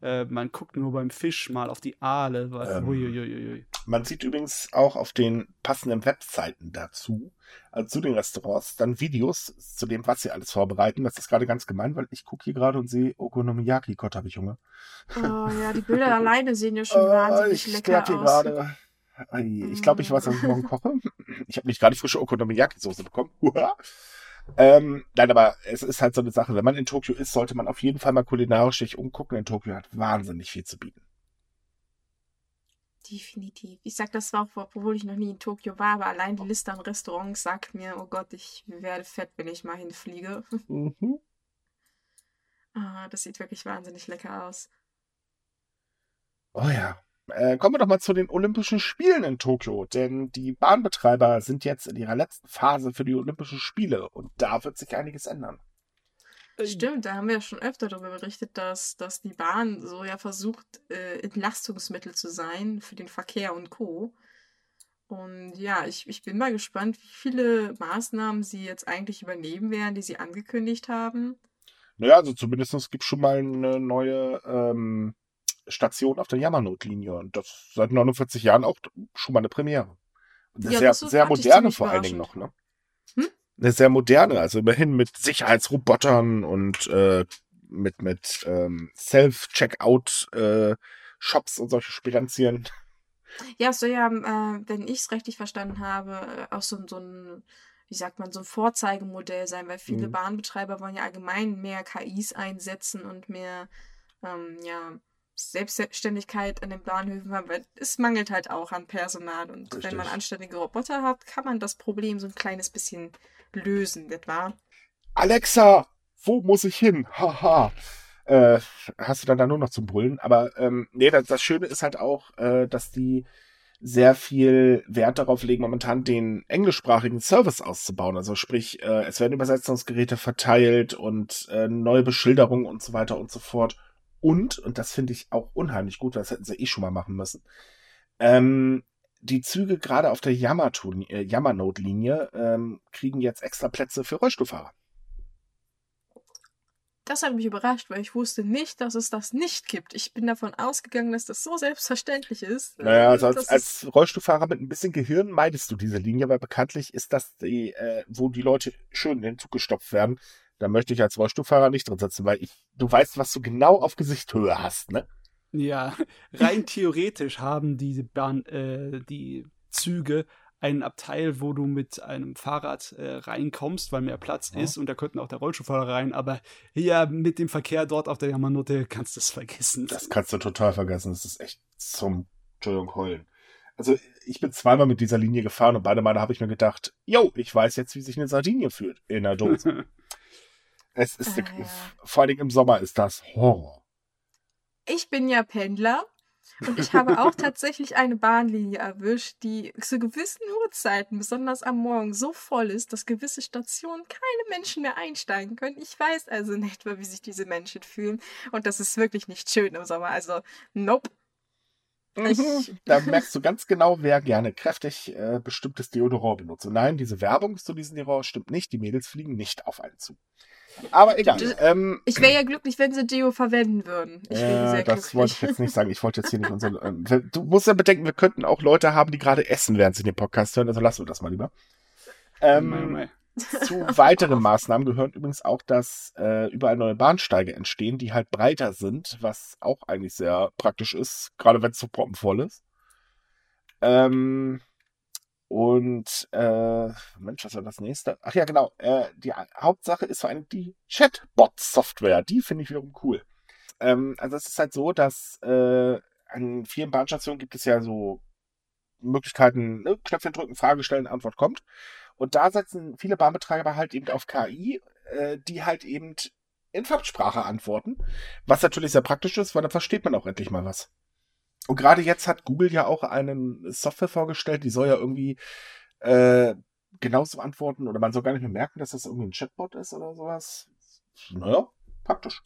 Äh, man guckt nur beim Fisch mal auf die Aale. Ähm, man sieht übrigens auch auf den passenden Webseiten dazu, also zu den Restaurants, dann Videos zu dem, was sie alles vorbereiten. Das ist gerade ganz gemein, weil ich gucke hier gerade und sehe Okonomiyaki. Gott, habe ich Hunger. Oh ja, die Bilder alleine sehen ja schon oh, wahnsinnig ich lecker hier aus. Grade. Ich glaube, ich weiß, was ich morgen koche. Ich habe nicht gerade frische Okonomiyaki-Soße bekommen. Ähm, nein, aber es ist halt so eine Sache. Wenn man in Tokio ist, sollte man auf jeden Fall mal kulinarisch sich umgucken. In Tokio hat wahnsinnig viel zu bieten. Definitiv. Ich sag das auch, obwohl ich noch nie in Tokio war, aber allein die Liste an Restaurants sagt mir, oh Gott, ich werde fett, wenn ich mal hinfliege. Mhm. ah, das sieht wirklich wahnsinnig lecker aus. Oh ja. Äh, kommen wir doch mal zu den Olympischen Spielen in Tokio, denn die Bahnbetreiber sind jetzt in ihrer letzten Phase für die Olympischen Spiele und da wird sich einiges ändern. Äh, Stimmt, da haben wir ja schon öfter darüber berichtet, dass, dass die Bahn so ja versucht, äh, Entlastungsmittel zu sein für den Verkehr und Co. Und ja, ich, ich bin mal gespannt, wie viele Maßnahmen sie jetzt eigentlich übernehmen werden, die sie angekündigt haben. Naja, also zumindest gibt es schon mal eine neue ähm, Station auf der Yamanote-Linie und das seit 49 Jahren auch schon mal eine Premiere. Eine ja, sehr, sehr moderne vor allen Dingen noch, ne? Hm? Eine sehr moderne, also immerhin mit Sicherheitsrobotern und äh, mit, mit ähm, Self-Checkout-Shops äh, und solche Spirenzien. Ja, so ja, äh, wenn ich es richtig verstanden habe, äh, auch so, so ein, wie sagt man, so ein Vorzeigemodell sein, weil viele mhm. Bahnbetreiber wollen ja allgemein mehr KIs einsetzen und mehr, ähm, ja, Selbstständigkeit an den Bahnhöfen haben, weil es mangelt halt auch an Personal. Und Richtig. wenn man anständige Roboter hat, kann man das Problem so ein kleines bisschen lösen, nicht wahr? Alexa, wo muss ich hin? Haha. äh, hast du dann da nur noch zum Brüllen. Aber ähm, nee, das, das Schöne ist halt auch, äh, dass die sehr viel Wert darauf legen, momentan den englischsprachigen Service auszubauen. Also sprich, äh, es werden Übersetzungsgeräte verteilt und äh, neue Beschilderungen und so weiter und so fort. Und, und das finde ich auch unheimlich gut, das hätten sie eh schon mal machen müssen, ähm, die Züge gerade auf der äh, Yamanote-Linie ähm, kriegen jetzt extra Plätze für Rollstuhlfahrer. Das hat mich überrascht, weil ich wusste nicht, dass es das nicht gibt. Ich bin davon ausgegangen, dass das so selbstverständlich ist. Naja, also als, als Rollstuhlfahrer mit ein bisschen Gehirn meidest du diese Linie, weil bekanntlich ist das die, äh, wo die Leute schön in den Zug gestopft werden. Da möchte ich als Rollstuhlfahrer nicht drin sitzen, weil ich, du weißt, was du genau auf Gesichtshöhe hast, ne? Ja, rein theoretisch haben diese Bahn, äh, die Züge ein Abteil, wo du mit einem Fahrrad äh, reinkommst, weil mehr Platz oh. ist und da könnten auch der Rollstuhlfahrer rein, aber ja, mit dem Verkehr dort auf der Yamanote kannst du es vergessen. Das kannst du total vergessen, das ist echt zum, Entschuldigung, heulen. Also ich bin zweimal mit dieser Linie gefahren und beide Male habe ich mir gedacht, yo, ich weiß jetzt, wie sich eine Sardinie fühlt in der Dose. es ist, ja. vor Dingen im Sommer ist das Horror. Ich bin ja Pendler und ich habe auch tatsächlich eine Bahnlinie erwischt, die zu gewissen Uhrzeiten, besonders am Morgen, so voll ist, dass gewisse Stationen keine Menschen mehr einsteigen können. Ich weiß also nicht mehr, wie sich diese Menschen fühlen. Und das ist wirklich nicht schön im Sommer. Also, nope. Ich, da merkst du ganz genau, wer gerne kräftig äh, bestimmtes Deodorant benutzt. Und nein, diese Werbung zu diesem Deodorant stimmt nicht. Die Mädels fliegen nicht auf einen zu. Aber egal. Ähm, ich wäre ja glücklich, wenn sie Deo verwenden würden. Ich sehr das glücklich. wollte ich jetzt nicht sagen. Ich wollte jetzt hier nicht unsere. Ähm, du musst ja bedenken, wir könnten auch Leute haben, die gerade essen, während sie den Podcast hören. Also lassen wir das mal lieber. Ähm, zu weiteren Maßnahmen gehören übrigens auch, dass äh, überall neue Bahnsteige entstehen, die halt breiter sind, was auch eigentlich sehr praktisch ist, gerade wenn es so proppenvoll ist. Ähm, und äh, Mensch, was war das nächste? Ach ja, genau. Äh, die Hauptsache ist vor allem die Chatbot-Software. Die finde ich wiederum cool. Ähm, also es ist halt so, dass äh, an vielen Bahnstationen gibt es ja so Möglichkeiten, ne? Knöpfchen drücken, Frage stellen, Antwort kommt. Und da setzen viele Bahnbetreiber halt eben auf KI, äh, die halt eben in Farbsprache antworten. Was natürlich sehr praktisch ist, weil dann versteht man auch endlich mal was. Und gerade jetzt hat Google ja auch eine Software vorgestellt, die soll ja irgendwie äh, genauso antworten oder man soll gar nicht mehr merken, dass das irgendwie ein Chatbot ist oder sowas. Naja, praktisch.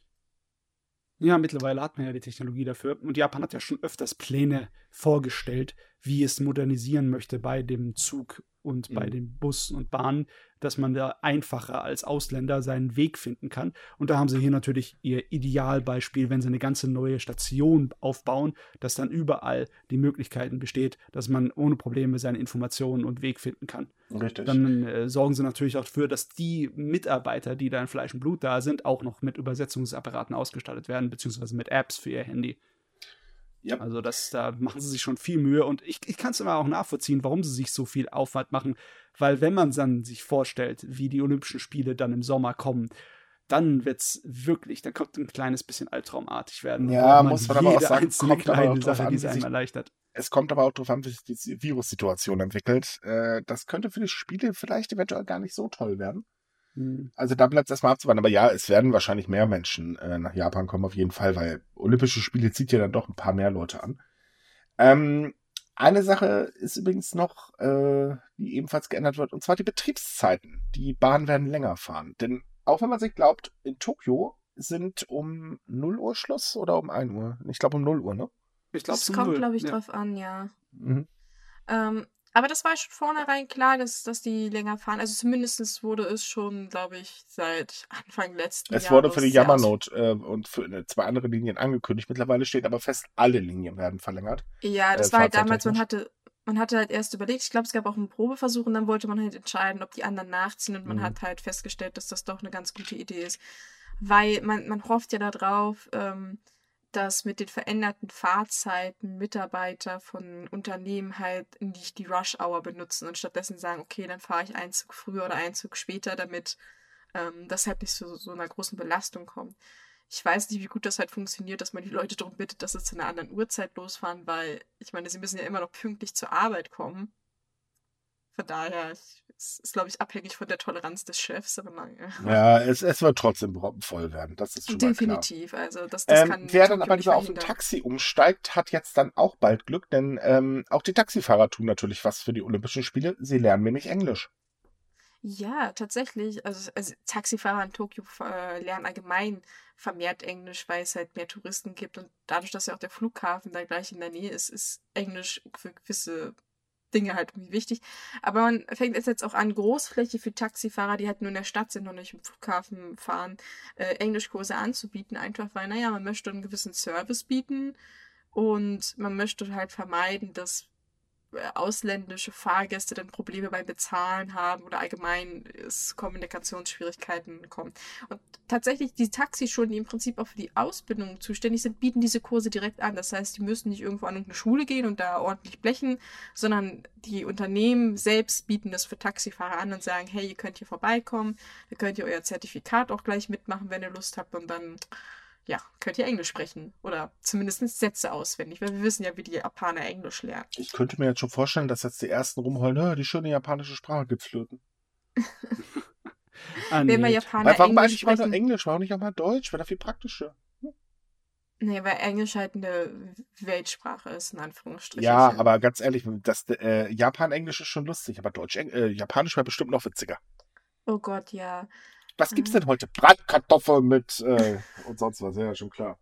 Ja, mittlerweile hat man ja die Technologie dafür. Und Japan hat ja schon öfters Pläne vorgestellt, wie es modernisieren möchte bei dem Zug und mhm. bei den Bussen und Bahnen, dass man da einfacher als Ausländer seinen Weg finden kann. Und da haben sie hier natürlich ihr Idealbeispiel, wenn sie eine ganze neue Station aufbauen, dass dann überall die Möglichkeiten besteht, dass man ohne Probleme seine Informationen und Weg finden kann. Richtig. Dann äh, sorgen sie natürlich auch dafür, dass die Mitarbeiter, die da in Fleisch und Blut da sind, auch noch mit Übersetzungsapparaten ausgestattet werden, beziehungsweise mit Apps für ihr Handy. Ja. Also das, da machen sie sich schon viel Mühe und ich, ich kann es immer auch nachvollziehen, warum sie sich so viel Aufwand machen, weil wenn man dann sich vorstellt, wie die Olympischen Spiele dann im Sommer kommen, dann wird es wirklich, dann kommt ein kleines bisschen albtraumartig werden. Ja, muss man aber auch sagen, einzelne kleine Sache, die es einem erleichtert. Es kommt aber auch darauf an, wie sich die Virussituation entwickelt. Äh, das könnte für die Spiele vielleicht eventuell gar nicht so toll werden. Hm. Also da bleibt es erstmal abzuwarten. Aber ja, es werden wahrscheinlich mehr Menschen äh, nach Japan kommen, auf jeden Fall, weil Olympische Spiele zieht ja dann doch ein paar mehr Leute an. Ähm, eine Sache ist übrigens noch, äh, die ebenfalls geändert wird, und zwar die Betriebszeiten. Die Bahnen werden länger fahren. Denn auch wenn man sich glaubt, in Tokio sind um 0 Uhr Schluss oder um 1 Uhr? Ich glaube um 0 Uhr, ne? Ich glaube, es kommt, glaube ich, ja. drauf an, ja. Mhm. Ähm, aber das war schon vornherein klar, dass, dass die länger fahren. Also zumindest wurde es schon, glaube ich, seit Anfang letzten Jahres. Es wurde für die Yamanote äh, und für äh, zwei andere Linien angekündigt. Mittlerweile steht aber fest, alle Linien werden verlängert. Ja, das äh, war halt damals, man hatte, man hatte halt erst überlegt, ich glaube, es gab auch einen Probeversuch und dann wollte man halt entscheiden, ob die anderen nachziehen und man mhm. hat halt festgestellt, dass das doch eine ganz gute Idee ist. Weil man, man hofft ja darauf, ähm, dass mit den veränderten Fahrzeiten Mitarbeiter von Unternehmen halt nicht die Rush Hour benutzen und stattdessen sagen, okay, dann fahre ich einen Zug früher oder einen Zug später, damit ähm, das halt nicht zu so einer großen Belastung kommt. Ich weiß nicht, wie gut das halt funktioniert, dass man die Leute darum bittet, dass sie zu einer anderen Uhrzeit losfahren, weil ich meine, sie müssen ja immer noch pünktlich zur Arbeit kommen. Von daher, ich, es ist, glaube ich, abhängig von der Toleranz des Chefs, aber naja. Ja, es, es wird trotzdem voll werden. Das ist schon Definitiv. Also das, das ähm, kann wer dann aber nicht lieber auf ein. Taxi umsteigt, hat jetzt dann auch bald Glück, denn ähm, auch die Taxifahrer tun natürlich was für die Olympischen Spiele. Sie lernen nämlich Englisch. Ja, tatsächlich. Also, also Taxifahrer in Tokio äh, lernen allgemein vermehrt Englisch, weil es halt mehr Touristen gibt. Und dadurch, dass ja auch der Flughafen da gleich in der Nähe ist, ist Englisch für gewisse Dinge halt irgendwie wichtig. Aber man fängt jetzt, jetzt auch an, Großfläche für Taxifahrer, die halt nur in der Stadt sind und nicht im Flughafen fahren, äh, Englischkurse anzubieten. Einfach weil, naja, man möchte einen gewissen Service bieten und man möchte halt vermeiden, dass ausländische Fahrgäste dann Probleme beim Bezahlen haben oder allgemein es Kommunikationsschwierigkeiten kommen. Und tatsächlich die Taxischulen, die im Prinzip auch für die Ausbildung zuständig sind, bieten diese Kurse direkt an. Das heißt, die müssen nicht irgendwo an irgendeine Schule gehen und da ordentlich blechen, sondern die Unternehmen selbst bieten das für Taxifahrer an und sagen, hey, ihr könnt hier vorbeikommen, ihr könnt ihr euer Zertifikat auch gleich mitmachen, wenn ihr Lust habt und dann ja, könnt ihr Englisch sprechen. Oder zumindest Sätze auswendig, weil wir wissen ja, wie die Japaner Englisch lernen. Ich könnte mir jetzt schon vorstellen, dass jetzt die ersten rumheulen, "Ah, die schöne japanische Sprache gibt's flöten. Ah, Wenn wir nee. Japaner Weil, warum Englisch eigentlich mal nur sprechen, Englisch? Warum nicht auch mal Deutsch? Wäre doch viel praktischer. Nee, weil Englisch halt eine Weltsprache ist, in Anführungsstrichen. Ja, aber ganz ehrlich, das äh, Japan-Englisch ist schon lustig, aber Deutsch, äh, Japanisch wäre bestimmt noch witziger. Oh Gott, ja. Was gibt's Mhm. denn heute? Bratkartoffeln mit äh, und sonst was, ja, schon klar.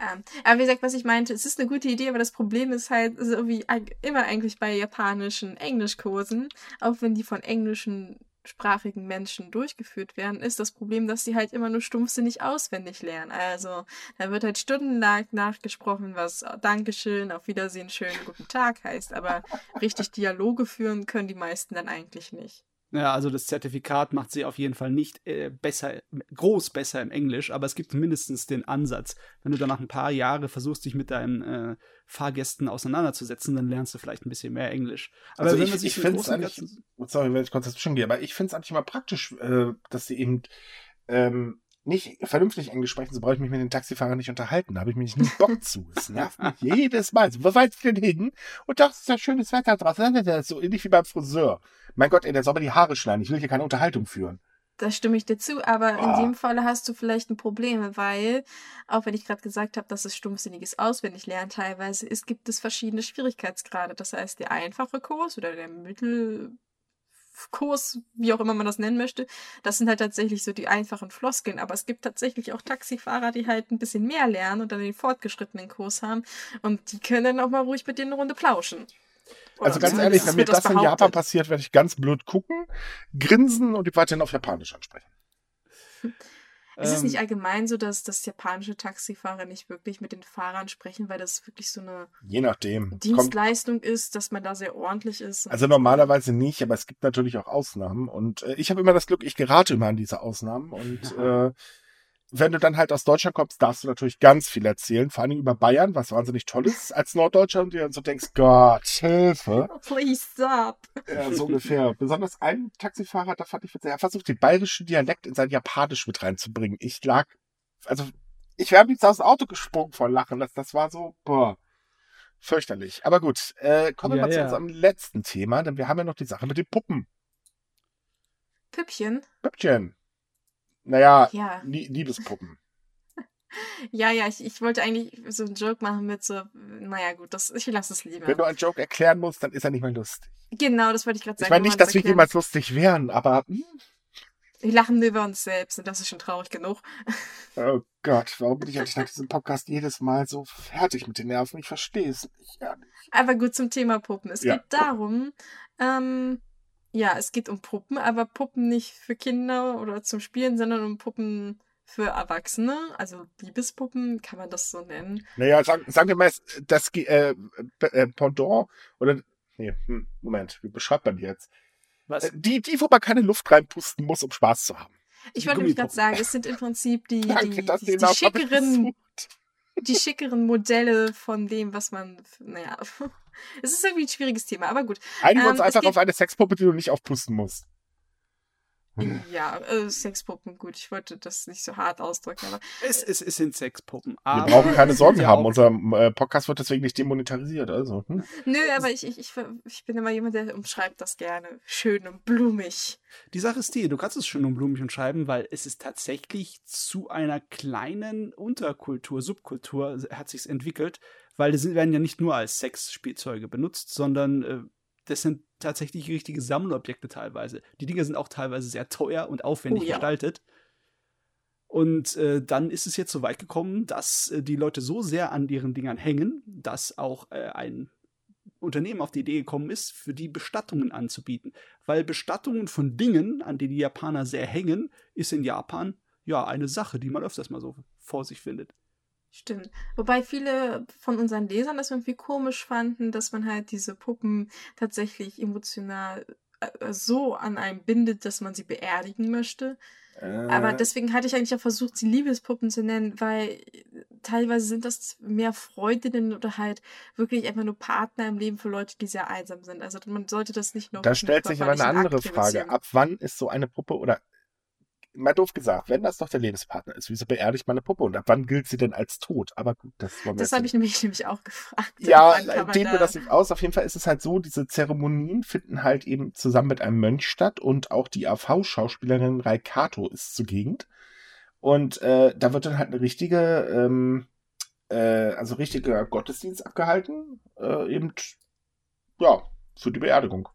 Ähm, aber wie gesagt, was ich meinte, es ist eine gute Idee, aber das Problem ist halt, so wie immer eigentlich bei japanischen Englischkursen, auch wenn die von englischen sprachigen Menschen durchgeführt werden, ist das Problem, dass sie halt immer nur stumpfsinnig auswendig lernen. Also, da wird halt stundenlang nachgesprochen, was Dankeschön, auf Wiedersehen, schönen guten Tag heißt, aber richtig Dialoge führen können die meisten dann eigentlich nicht. Ja, also das Zertifikat macht sie auf jeden Fall nicht äh, besser, groß besser im Englisch, aber es gibt mindestens den Ansatz. Wenn du dann nach ein paar Jahren versuchst, dich mit deinen äh, Fahrgästen auseinanderzusetzen, dann lernst du vielleicht ein bisschen mehr Englisch. Aber Also wenn ich- ich Großen und eigentlich- Sorry, wenn ich kurz dazwischen gehe, aber ich finde es eigentlich immer praktisch, äh, dass sie eben ähm, nicht vernünftig Englisch sprechen, so brauche ich mich mit den Taxifahrern nicht unterhalten. Da habe ich mich nie Bock zu. Es nervt mich jedes Mal. So, wo wollt ihr denn hin? Und doch, es ist ja schönes Wetter draußen. Das ist so ähnlich wie beim Friseur. Mein Gott, ey, der soll aber die Haare schneiden. Ich will hier keine Unterhaltung führen. Da stimme ich dir zu, aber Ah. in dem Falle hast du vielleicht ein Problem, weil, auch wenn ich gerade gesagt habe, dass es stumpfsinniges Auswendiglernen teilweise ist, gibt es verschiedene Schwierigkeitsgrade. Das heißt, der einfache Kurs oder der Mittelkurs, wie auch immer man das nennen möchte, das sind halt tatsächlich so die einfachen Floskeln. Aber es gibt tatsächlich auch Taxifahrer, die halt ein bisschen mehr lernen und dann den fortgeschrittenen Kurs haben. Und die können dann auch mal ruhig mit dir eine Runde plauschen. Oder Also ganz ehrlich, wenn mir wird das in Japan passiert, werde ich ganz blöd gucken, grinsen und die weiterhin auf Japanisch ansprechen. Ist es nicht ähm, allgemein so, dass, dass japanische Taxifahrer nicht wirklich mit den Fahrern sprechen, weil das wirklich so eine Je nachdem. Kommt, Dienstleistung ist, dass man da sehr ordentlich ist? also normalerweise nicht, aber es gibt natürlich auch Ausnahmen. Und äh, ich habe immer das Glück, ich gerate immer an diese Ausnahmen. Und äh, wenn du dann halt aus Deutschland kommst, darfst du natürlich ganz viel erzählen, vor allem über Bayern, was wahnsinnig toll ist als Norddeutscher und dir dann so denkst, Gott, Hilfe. Please stop. Ja, so ungefähr. Besonders ein Taxifahrer, da fand ich witzig, er versucht, den bayerischen Dialekt in sein Japanisch mit reinzubringen. Ich lag, also, ich wäre am liebsten aus dem Auto gesprungen vor Lachen. Das, das war so, boah, fürchterlich. Aber gut, äh, kommen wir Ja, mal zu ja. unserem letzten Thema, denn wir haben ja noch die Sache mit den Puppen. Püppchen? Püppchen. Naja, Ja. Lie Liebespuppen. Ja, ja, ich, ich wollte eigentlich so einen Joke machen mit so, naja gut, das, ich lasse es lieber. Wenn du einen Joke erklären musst, dann ist er nicht mehr lustig. Genau, das wollte ich gerade sagen. Ich meine nicht, dass wir jemals lustig wären, aber, hm, Wir lachen nur über uns selbst und das ist schon traurig genug. oh Gott, warum bin ich eigentlich nach diesem Podcast jedes Mal so fertig mit den Nerven? Ich verstehe es nicht. Aber gut zum Thema Puppen. Es Ja. geht darum, ähm, ja, es geht um Puppen, aber Puppen nicht für Kinder oder zum Spielen, sondern um Puppen für Erwachsene. Also Liebespuppen, kann man das so nennen? Naja, sagen, sagen wir mal, das äh, äh, Pendant oder nee, hm, Moment, wie beschreibt man die jetzt? was? Äh, Die, die, wo man keine Luft reinpusten muss, um Spaß zu haben. Ich Die wollte nämlich gerade sagen, es sind im Prinzip die, Danke, die, die, die, schickeren, die schickeren Modelle von dem, was man, naja, es ist irgendwie ein schwieriges Thema, aber gut. Einigen wir Ähm, uns einfach auf eine Sexpuppe, die du nicht aufpusten musst. Ja, äh, Sexpuppen, gut, ich wollte das nicht so hart ausdrücken, aber. Es, es, es sind Sexpuppen. Wir brauchen keine Sorgen haben. Unser äh, Podcast wird deswegen nicht demonetarisiert. Also. Hm. Nö, aber ich, ich, ich, ich bin immer jemand, der umschreibt das gerne. Schön und blumig. Die Sache ist die, du kannst es schön und blumig umschreiben, weil es ist tatsächlich zu einer kleinen Unterkultur, Subkultur hat sich entwickelt, weil das werden ja nicht nur als Sexspielzeuge benutzt, sondern äh, das sind tatsächlich richtige Sammlobjekte teilweise. Die Dinge sind auch teilweise sehr teuer und aufwendig oh, ja. gestaltet. Und äh, dann ist es jetzt so weit gekommen, dass äh, die Leute so sehr an ihren Dingern hängen, dass auch äh, ein Unternehmen auf die Idee gekommen ist, für die Bestattungen anzubieten. Weil Bestattungen von Dingen, an denen die Japaner sehr hängen, ist in Japan ja eine Sache, die man öfters mal so vor sich findet. Stimmt. Wobei viele von unseren Lesern das irgendwie komisch fanden, dass man halt diese Puppen tatsächlich emotional äh, so an einem bindet, dass man sie beerdigen möchte. Äh. Aber deswegen hatte ich eigentlich auch versucht, sie Liebespuppen zu nennen, weil teilweise sind das mehr Freundinnen oder halt wirklich einfach nur Partner im Leben für Leute, die sehr einsam sind. Also man sollte das nicht nur. Da stellt sich aber eine andere Frage. Ab wann ist so eine Puppe oder mal doof gesagt, wenn das doch der Lebenspartner ist, wieso beerdigt man eine Puppe und ab wann gilt sie denn als tot? Aber gut, das wollen wir Das habe ich nämlich, nämlich auch gefragt. Ja, dehnen wir das nicht aus. Auf jeden Fall ist es halt so, diese Zeremonien finden halt eben zusammen mit einem Mönch statt und auch die AV-Schauspielerin Raikato ist zugegen. Und äh, da wird dann halt eine richtige, ähm, äh, also richtiger Gottesdienst abgehalten, äh, eben, ja, für die Beerdigung.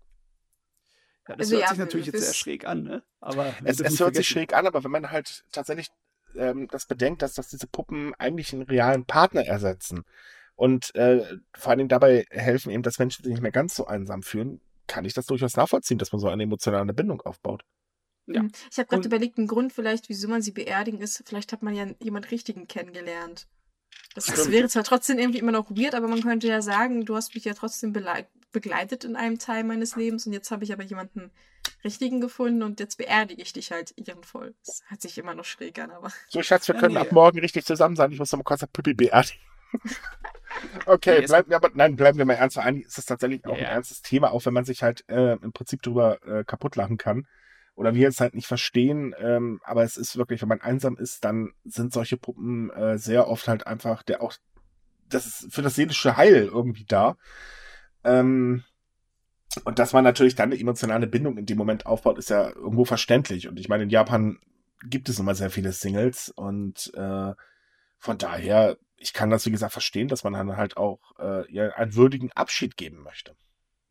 Ja, das also, hört ja, sich natürlich jetzt sehr schräg an, ne? Aber es, es hört sich schräg an, aber wenn man halt tatsächlich ähm, das bedenkt, dass, dass diese Puppen eigentlich einen realen Partner ersetzen und äh, vor allen Dingen dabei helfen eben, dass Menschen sich nicht mehr ganz so einsam fühlen, kann ich das durchaus nachvollziehen, dass man so eine emotionale Bindung aufbaut. Ja. Hm. Ich habe gerade überlegt, ein Grund vielleicht, wieso man sie beerdigen ist, vielleicht hat man ja jemand Richtigen kennengelernt. Das, das wäre zwar trotzdem irgendwie immer noch weird, aber man könnte ja sagen, du hast mich ja trotzdem begleitet in einem Teil meines Lebens und jetzt habe ich aber jemanden richtigen gefunden und jetzt beerdige ich dich halt ehrenvoll. Das hört sich immer noch schräg an, aber. So, Schatz, wir können nee. ab morgen richtig zusammen sein. Ich muss noch mal kurz auf Pippi beerdigen. okay, bleiben wir aber, nein, bleiben wir mal ernst. Eigentlich ist es tatsächlich auch ja. ein ernstes Thema, auch wenn man sich halt äh, im Prinzip drüber äh, kaputt lachen kann. Oder wir es halt nicht verstehen, ähm, aber es ist wirklich, wenn man einsam ist, dann sind solche Puppen äh, sehr oft halt einfach der auch das ist für das seelische Heil irgendwie da. Ähm, und dass man natürlich dann eine emotionale Bindung in dem Moment aufbaut, ist ja irgendwo verständlich. Und ich meine, in Japan gibt es immer sehr viele Singles und äh, von daher, ich kann das wie gesagt verstehen, dass man dann halt auch äh, einen würdigen Abschied geben möchte.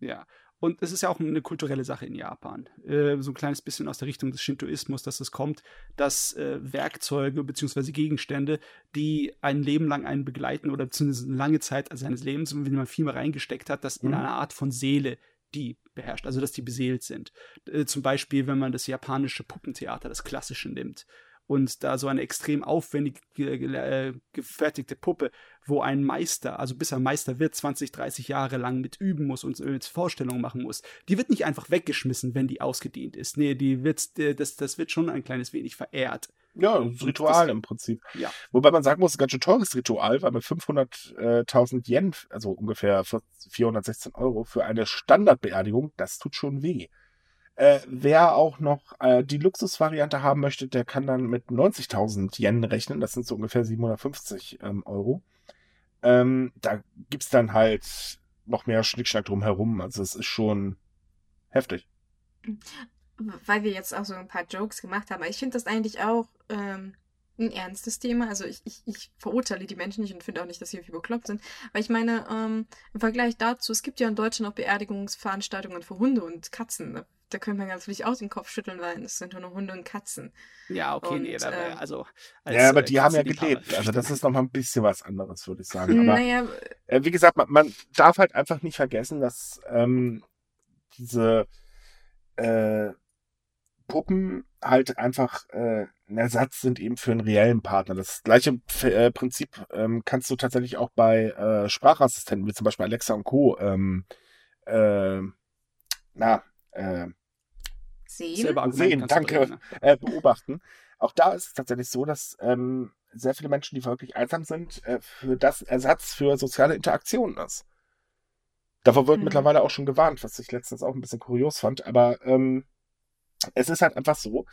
Ja, und es ist ja auch eine kulturelle Sache in Japan. Äh, so ein kleines bisschen aus der Richtung des Shintoismus, dass es kommt, dass äh, Werkzeuge bzw. Gegenstände, die ein Leben lang einen begleiten oder zumindest eine lange Zeit seines Lebens, wenn man viel mehr reingesteckt hat, dass mhm. in einer Art von Seele die beherrscht, also dass die beseelt sind. Äh, zum Beispiel, wenn man das japanische Puppentheater, das klassische nimmt und da so eine extrem aufwendig äh, gefertigte Puppe, wo ein Meister, also bis er Meister wird, 20, 30 Jahre lang mit üben muss und mit Vorstellungen machen muss, die wird nicht einfach weggeschmissen, wenn die ausgedient ist. Nee, die wird, äh, das, das wird schon ein kleines wenig verehrt. Ja, das Ritual das, im Prinzip. Ja. Wobei man sagen muss, ein ganz schön teures Ritual, weil mit 500.000 Yen, also ungefähr 416 Euro für eine Standardbeerdigung, das tut schon weh. Äh, wer auch noch äh, die Luxusvariante haben möchte, der kann dann mit 90.000 Yen rechnen. Das sind so ungefähr 750 ähm, Euro. Ähm, da gibt's dann halt noch mehr Schnickschnack drumherum. Also es ist schon heftig. Weil wir jetzt auch so ein paar Jokes gemacht haben. Ich finde das eigentlich auch ähm, ein ernstes Thema. Also ich, ich, ich verurteile die Menschen nicht und finde auch nicht, dass sie irgendwie bekloppt sind. Weil ich meine, ähm, im Vergleich dazu, es gibt ja in Deutschland auch Beerdigungsveranstaltungen für Hunde und Katzen. Da könnte man natürlich auch den Kopf schütteln, weil es sind nur Hunde und Katzen. Ja, okay, und, nee, da, äh, also. Als, ja, aber die äh, haben ja gelebt. Also das ist nochmal ein bisschen was anderes, würde ich sagen. Aber naja, äh, wie gesagt, man, man, darf halt einfach nicht vergessen, dass ähm, diese äh, Puppen halt einfach äh, ein Ersatz sind eben für einen reellen Partner. Das gleiche äh, Prinzip ähm, kannst du tatsächlich auch bei äh, Sprachassistenten, wie zum Beispiel Alexa und Co. Ähm, äh, na, äh, sehen, sehen danke, äh, beobachten. Auch da ist es tatsächlich so, dass ähm, sehr viele Menschen, die wirklich einsam sind, äh, für das Ersatz für soziale Interaktionen ist. Davor wird mhm. mittlerweile auch schon gewarnt, was ich letztens auch ein bisschen kurios fand, aber ähm, es ist halt einfach so,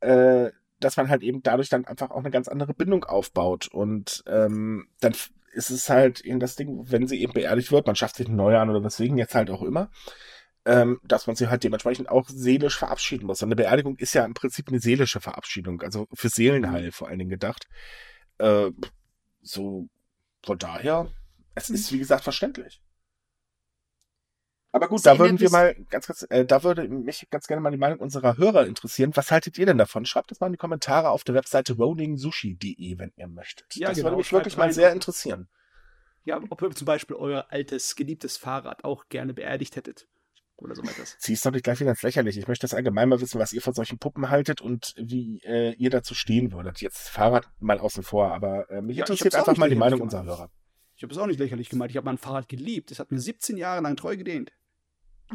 äh, dass man halt eben dadurch dann einfach auch eine ganz andere Bindung aufbaut. Und ähm, dann ist es halt eben das Ding, wenn sie eben beerdigt wird, man schafft sich eine neue an oder weswegen jetzt halt auch immer, ähm, dass man sie halt dementsprechend auch seelisch verabschieden muss. Und eine Beerdigung ist ja im Prinzip eine seelische Verabschiedung, also für Seelenheil vor allen Dingen gedacht. Äh, so, von daher, es ist wie gesagt verständlich. Aber gut, da würden wir mal ganz, ganz, äh, da würde mich ganz gerne mal die Meinung unserer Hörer interessieren. Was haltet ihr denn davon? Schreibt es mal in die Kommentare auf der Webseite rollingsushi.de, wenn ihr möchtet. Ja, das genau. würde mich wirklich mal sehr interessieren. Ja, ob ihr zum Beispiel euer altes, geliebtes Fahrrad auch gerne beerdigt hättet. Oder so etwas. Zieh's doch nicht gleich wieder ins Lächerliche. Ich möchte das allgemein mal wissen, was ihr von solchen Puppen haltet und wie äh, ihr dazu stehen würdet. Jetzt Fahrrad mal außen vor, aber äh, mich ja, interessiert einfach mal die Meinung gemacht. unserer Hörer. Ich habe es auch nicht lächerlich gemeint. Ich habe mein Fahrrad geliebt. Es hat mir 17 Jahre lang treu gedehnt.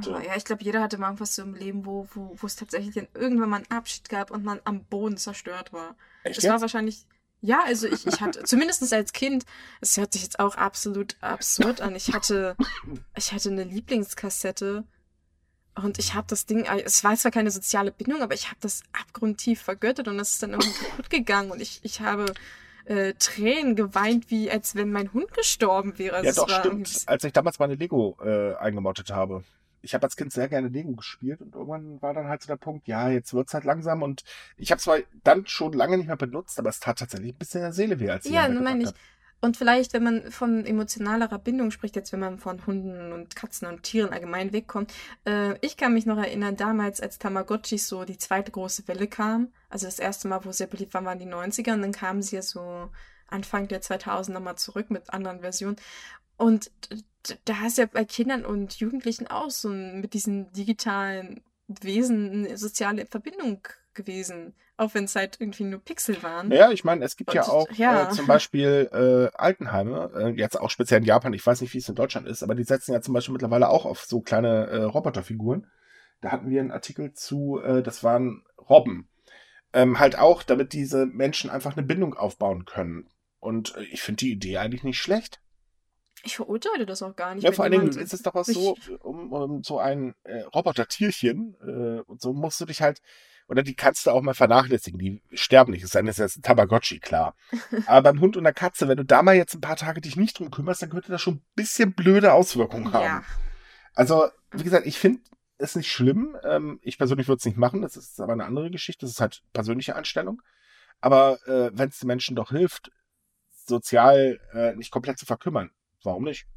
So. ja, ich glaube, jeder hatte mal irgendwas so im Leben, wo, wo, wo es tatsächlich dann irgendwann mal einen Abschied gab und man am Boden zerstört war. Echt? Das war wahrscheinlich. Ja, also ich, ich hatte, zumindest als Kind, es hört sich jetzt auch absolut absurd an. Ich hatte, ich hatte eine Lieblingskassette und ich habe das Ding, es war zwar keine soziale Bindung, aber ich habe das abgrundtief vergöttet und das ist dann irgendwie kaputt gegangen und ich, ich habe äh, Tränen geweint, wie als wenn mein Hund gestorben wäre. Also ja, doch, stimmt. Als ich damals meine Lego äh, eingemottet habe ich habe als Kind sehr gerne Lego gespielt und irgendwann war dann halt so der Punkt, ja, jetzt wird's halt langsam und ich habe zwar dann schon lange nicht mehr benutzt, aber es tat tatsächlich ein bisschen in der Seele weh, als ich Ja, meine ich. Und vielleicht, wenn man von emotionalerer Bindung spricht, jetzt wenn man von Hunden und Katzen und Tieren allgemein wegkommt, äh, ich kann mich noch erinnern, damals, als Tamagotchis so die zweite große Welle kam, also das erste Mal, wo sie beliebt waren, waren die 90er und dann kamen sie ja so Anfang der 2000er nochmal zurück mit anderen Versionen. Und da hast du ja bei Kindern und Jugendlichen auch so mit diesen digitalen Wesen eine soziale Verbindung gewesen, auch wenn es halt irgendwie nur Pixel waren. Ja, ich meine, es gibt und, ja auch ja. Äh, zum Beispiel äh, Altenheime, äh, jetzt auch speziell in Japan, ich weiß nicht, wie es in Deutschland ist, aber die setzen ja zum Beispiel mittlerweile auch auf so kleine äh, Roboterfiguren. Da hatten wir einen Artikel zu, äh, das waren Robben. Ähm, halt auch, damit diese Menschen einfach eine Bindung aufbauen können. Und äh, ich finde die Idee eigentlich nicht schlecht. Ich verurteile das auch gar nicht. Ja, vor allen Dingen ist es doch auch so, um, um so ein äh, Roboter-Tierchen, äh, und so musst du dich halt, oder die kannst du auch mal vernachlässigen, die sterben nicht, es sei denn, es ist ein Tamagotchi, klar. Aber beim Hund und der Katze, wenn du da mal jetzt ein paar Tage dich nicht drum kümmerst, dann könnte das schon ein bisschen blöde Auswirkungen haben. Ja. Also, wie gesagt, ich finde es nicht schlimm. Ähm, ich persönlich würde es nicht machen, das ist aber eine andere Geschichte, das ist halt persönliche Einstellung. Aber äh, wenn es den Menschen doch hilft, sozial äh, nicht komplett zu verkümmern, Warum nicht?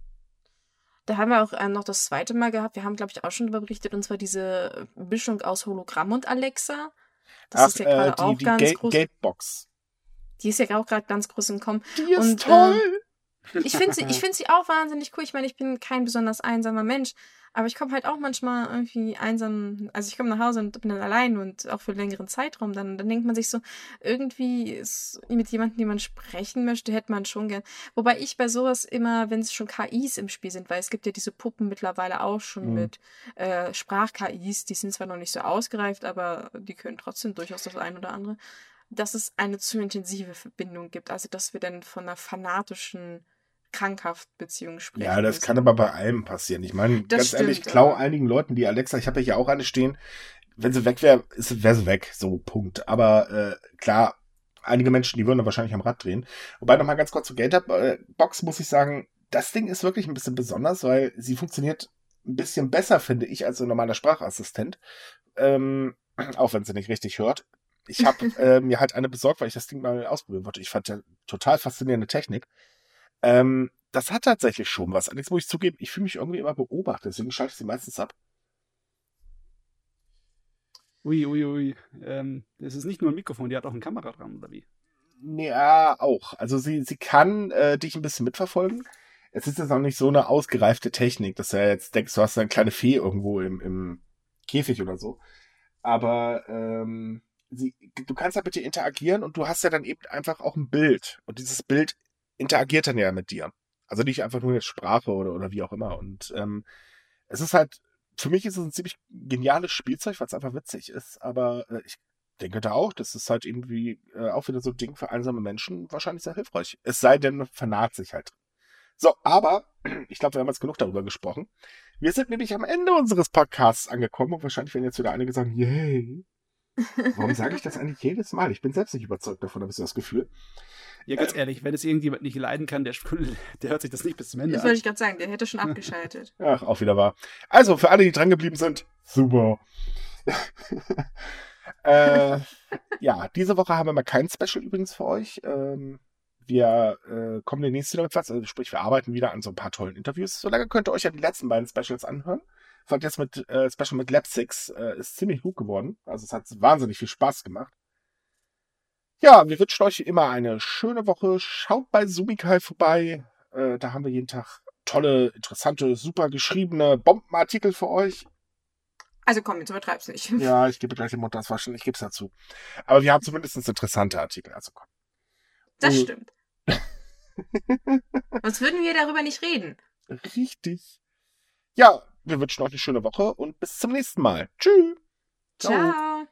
Da haben wir auch äh, noch das zweite Mal gehabt. Wir haben, glaube ich, auch schon darüber berichtet, und zwar diese Mischung aus Hologramm und Alexa. Das Ach, ist ja gerade äh, auch die ganz Ga groß. Gatebox. Die ist ja auch gerade ganz groß im Kommen. Die ist und, toll! Ich finde sie, find sie auch wahnsinnig cool. Ich meine, ich bin kein besonders einsamer Mensch, aber ich komme halt auch manchmal irgendwie einsam, also ich komme nach Hause und bin dann allein und auch für einen längeren Zeitraum, dann, dann denkt man sich so, irgendwie ist mit jemandem, den man sprechen möchte, hätte man schon gern. Wobei ich bei sowas immer, wenn es schon KIs im Spiel sind, weil es gibt ja diese Puppen mittlerweile auch schon mhm. mit äh, Sprach-KIs, die sind zwar noch nicht so ausgereift, aber die können trotzdem durchaus das ein oder andere, dass es eine zu intensive Verbindung gibt. Also dass wir dann von einer fanatischen krankhaft Beziehungen sprechen. Ja, das müssen. kann aber bei allem passieren. Ich meine, ganz stimmt, ehrlich, klau einigen Leuten die Alexa, ich habe ja hier auch eine stehen, wenn sie weg wäre, wäre sie weg, so Punkt. Aber äh, klar, einige Menschen, die würden da wahrscheinlich am Rad drehen. Wobei nochmal ganz kurz zur Gatorbox muss ich sagen, das Ding ist wirklich ein bisschen besonders, weil sie funktioniert ein bisschen besser, finde ich, als ein normaler Sprachassistent. Ähm, auch wenn sie nicht richtig hört. Ich habe äh, mir halt eine besorgt, weil ich das Ding mal ausprobieren wollte. Ich fand ja total faszinierende Technik. Ähm, das hat tatsächlich schon was. Allerdings muss ich zugeben, ich fühle mich irgendwie immer beobachtet, deswegen schalte ich sie meistens ab. Ui, ui, ui. Ähm, das ist nicht nur ein Mikrofon, die hat auch eine Kamera dran, oder wie? Ja, auch. Also sie, sie kann äh, dich ein bisschen mitverfolgen. Es ist jetzt auch nicht so eine ausgereifte Technik, dass du ja jetzt denkst, du hast eine kleine Fee irgendwo im, im Käfig oder so. Aber ähm, sie, du kannst ja mit ihr interagieren und du hast ja dann eben einfach auch ein Bild. Und dieses Bild interagiert dann ja mit dir. Also nicht einfach nur jetzt Sprache oder, oder wie auch immer. Und ähm, es ist halt, für mich ist es ein ziemlich geniales Spielzeug, weil es einfach witzig ist. Aber äh, ich denke da auch, das ist halt irgendwie äh, auch wieder so ein Ding für einsame Menschen wahrscheinlich sehr hilfreich. Es sei denn, man vernaht sich halt. So, aber ich glaube, wir haben jetzt genug darüber gesprochen. Wir sind nämlich am Ende unseres Podcasts angekommen und wahrscheinlich werden jetzt wieder einige sagen, yay. Warum sage ich das eigentlich jedes Mal? Ich bin selbst nicht überzeugt davon, habe ich so das Gefühl. Ja, ganz ehrlich, wenn es irgendjemand nicht leiden kann, der, der hört sich das nicht bis zum Ende Das an. wollte ich gerade sagen, der hätte schon abgeschaltet. Ach, auch wieder wahr. Also, für alle, die dran geblieben sind, super. äh, ja, diese Woche haben wir mal kein Special übrigens für euch. Ähm, wir äh, kommen demnächst wieder mit was. Also, sprich, wir arbeiten wieder an so ein paar tollen Interviews. Solange könnt ihr euch ja die letzten beiden Specials anhören. Fand jetzt mit äh, Special mit Lab 6 äh, ist ziemlich gut geworden. Also es hat wahnsinnig viel Spaß gemacht. Ja, wir wünschen euch immer eine schöne Woche. Schaut bei Sumikai vorbei. Äh, da haben wir jeden Tag tolle, interessante, super geschriebene Bombenartikel für euch. Also komm, jetzt übertreib's nicht. Ja, ich gebe gleich den Mund das waschen, ich gebe es dazu. Aber wir haben zumindest interessante Artikel. Also komm. Das Oh. stimmt. Sonst würden wir darüber nicht reden. Richtig. Ja, wir wünschen euch eine schöne Woche und bis zum nächsten Mal. Tschüss. Ciao. Ciao.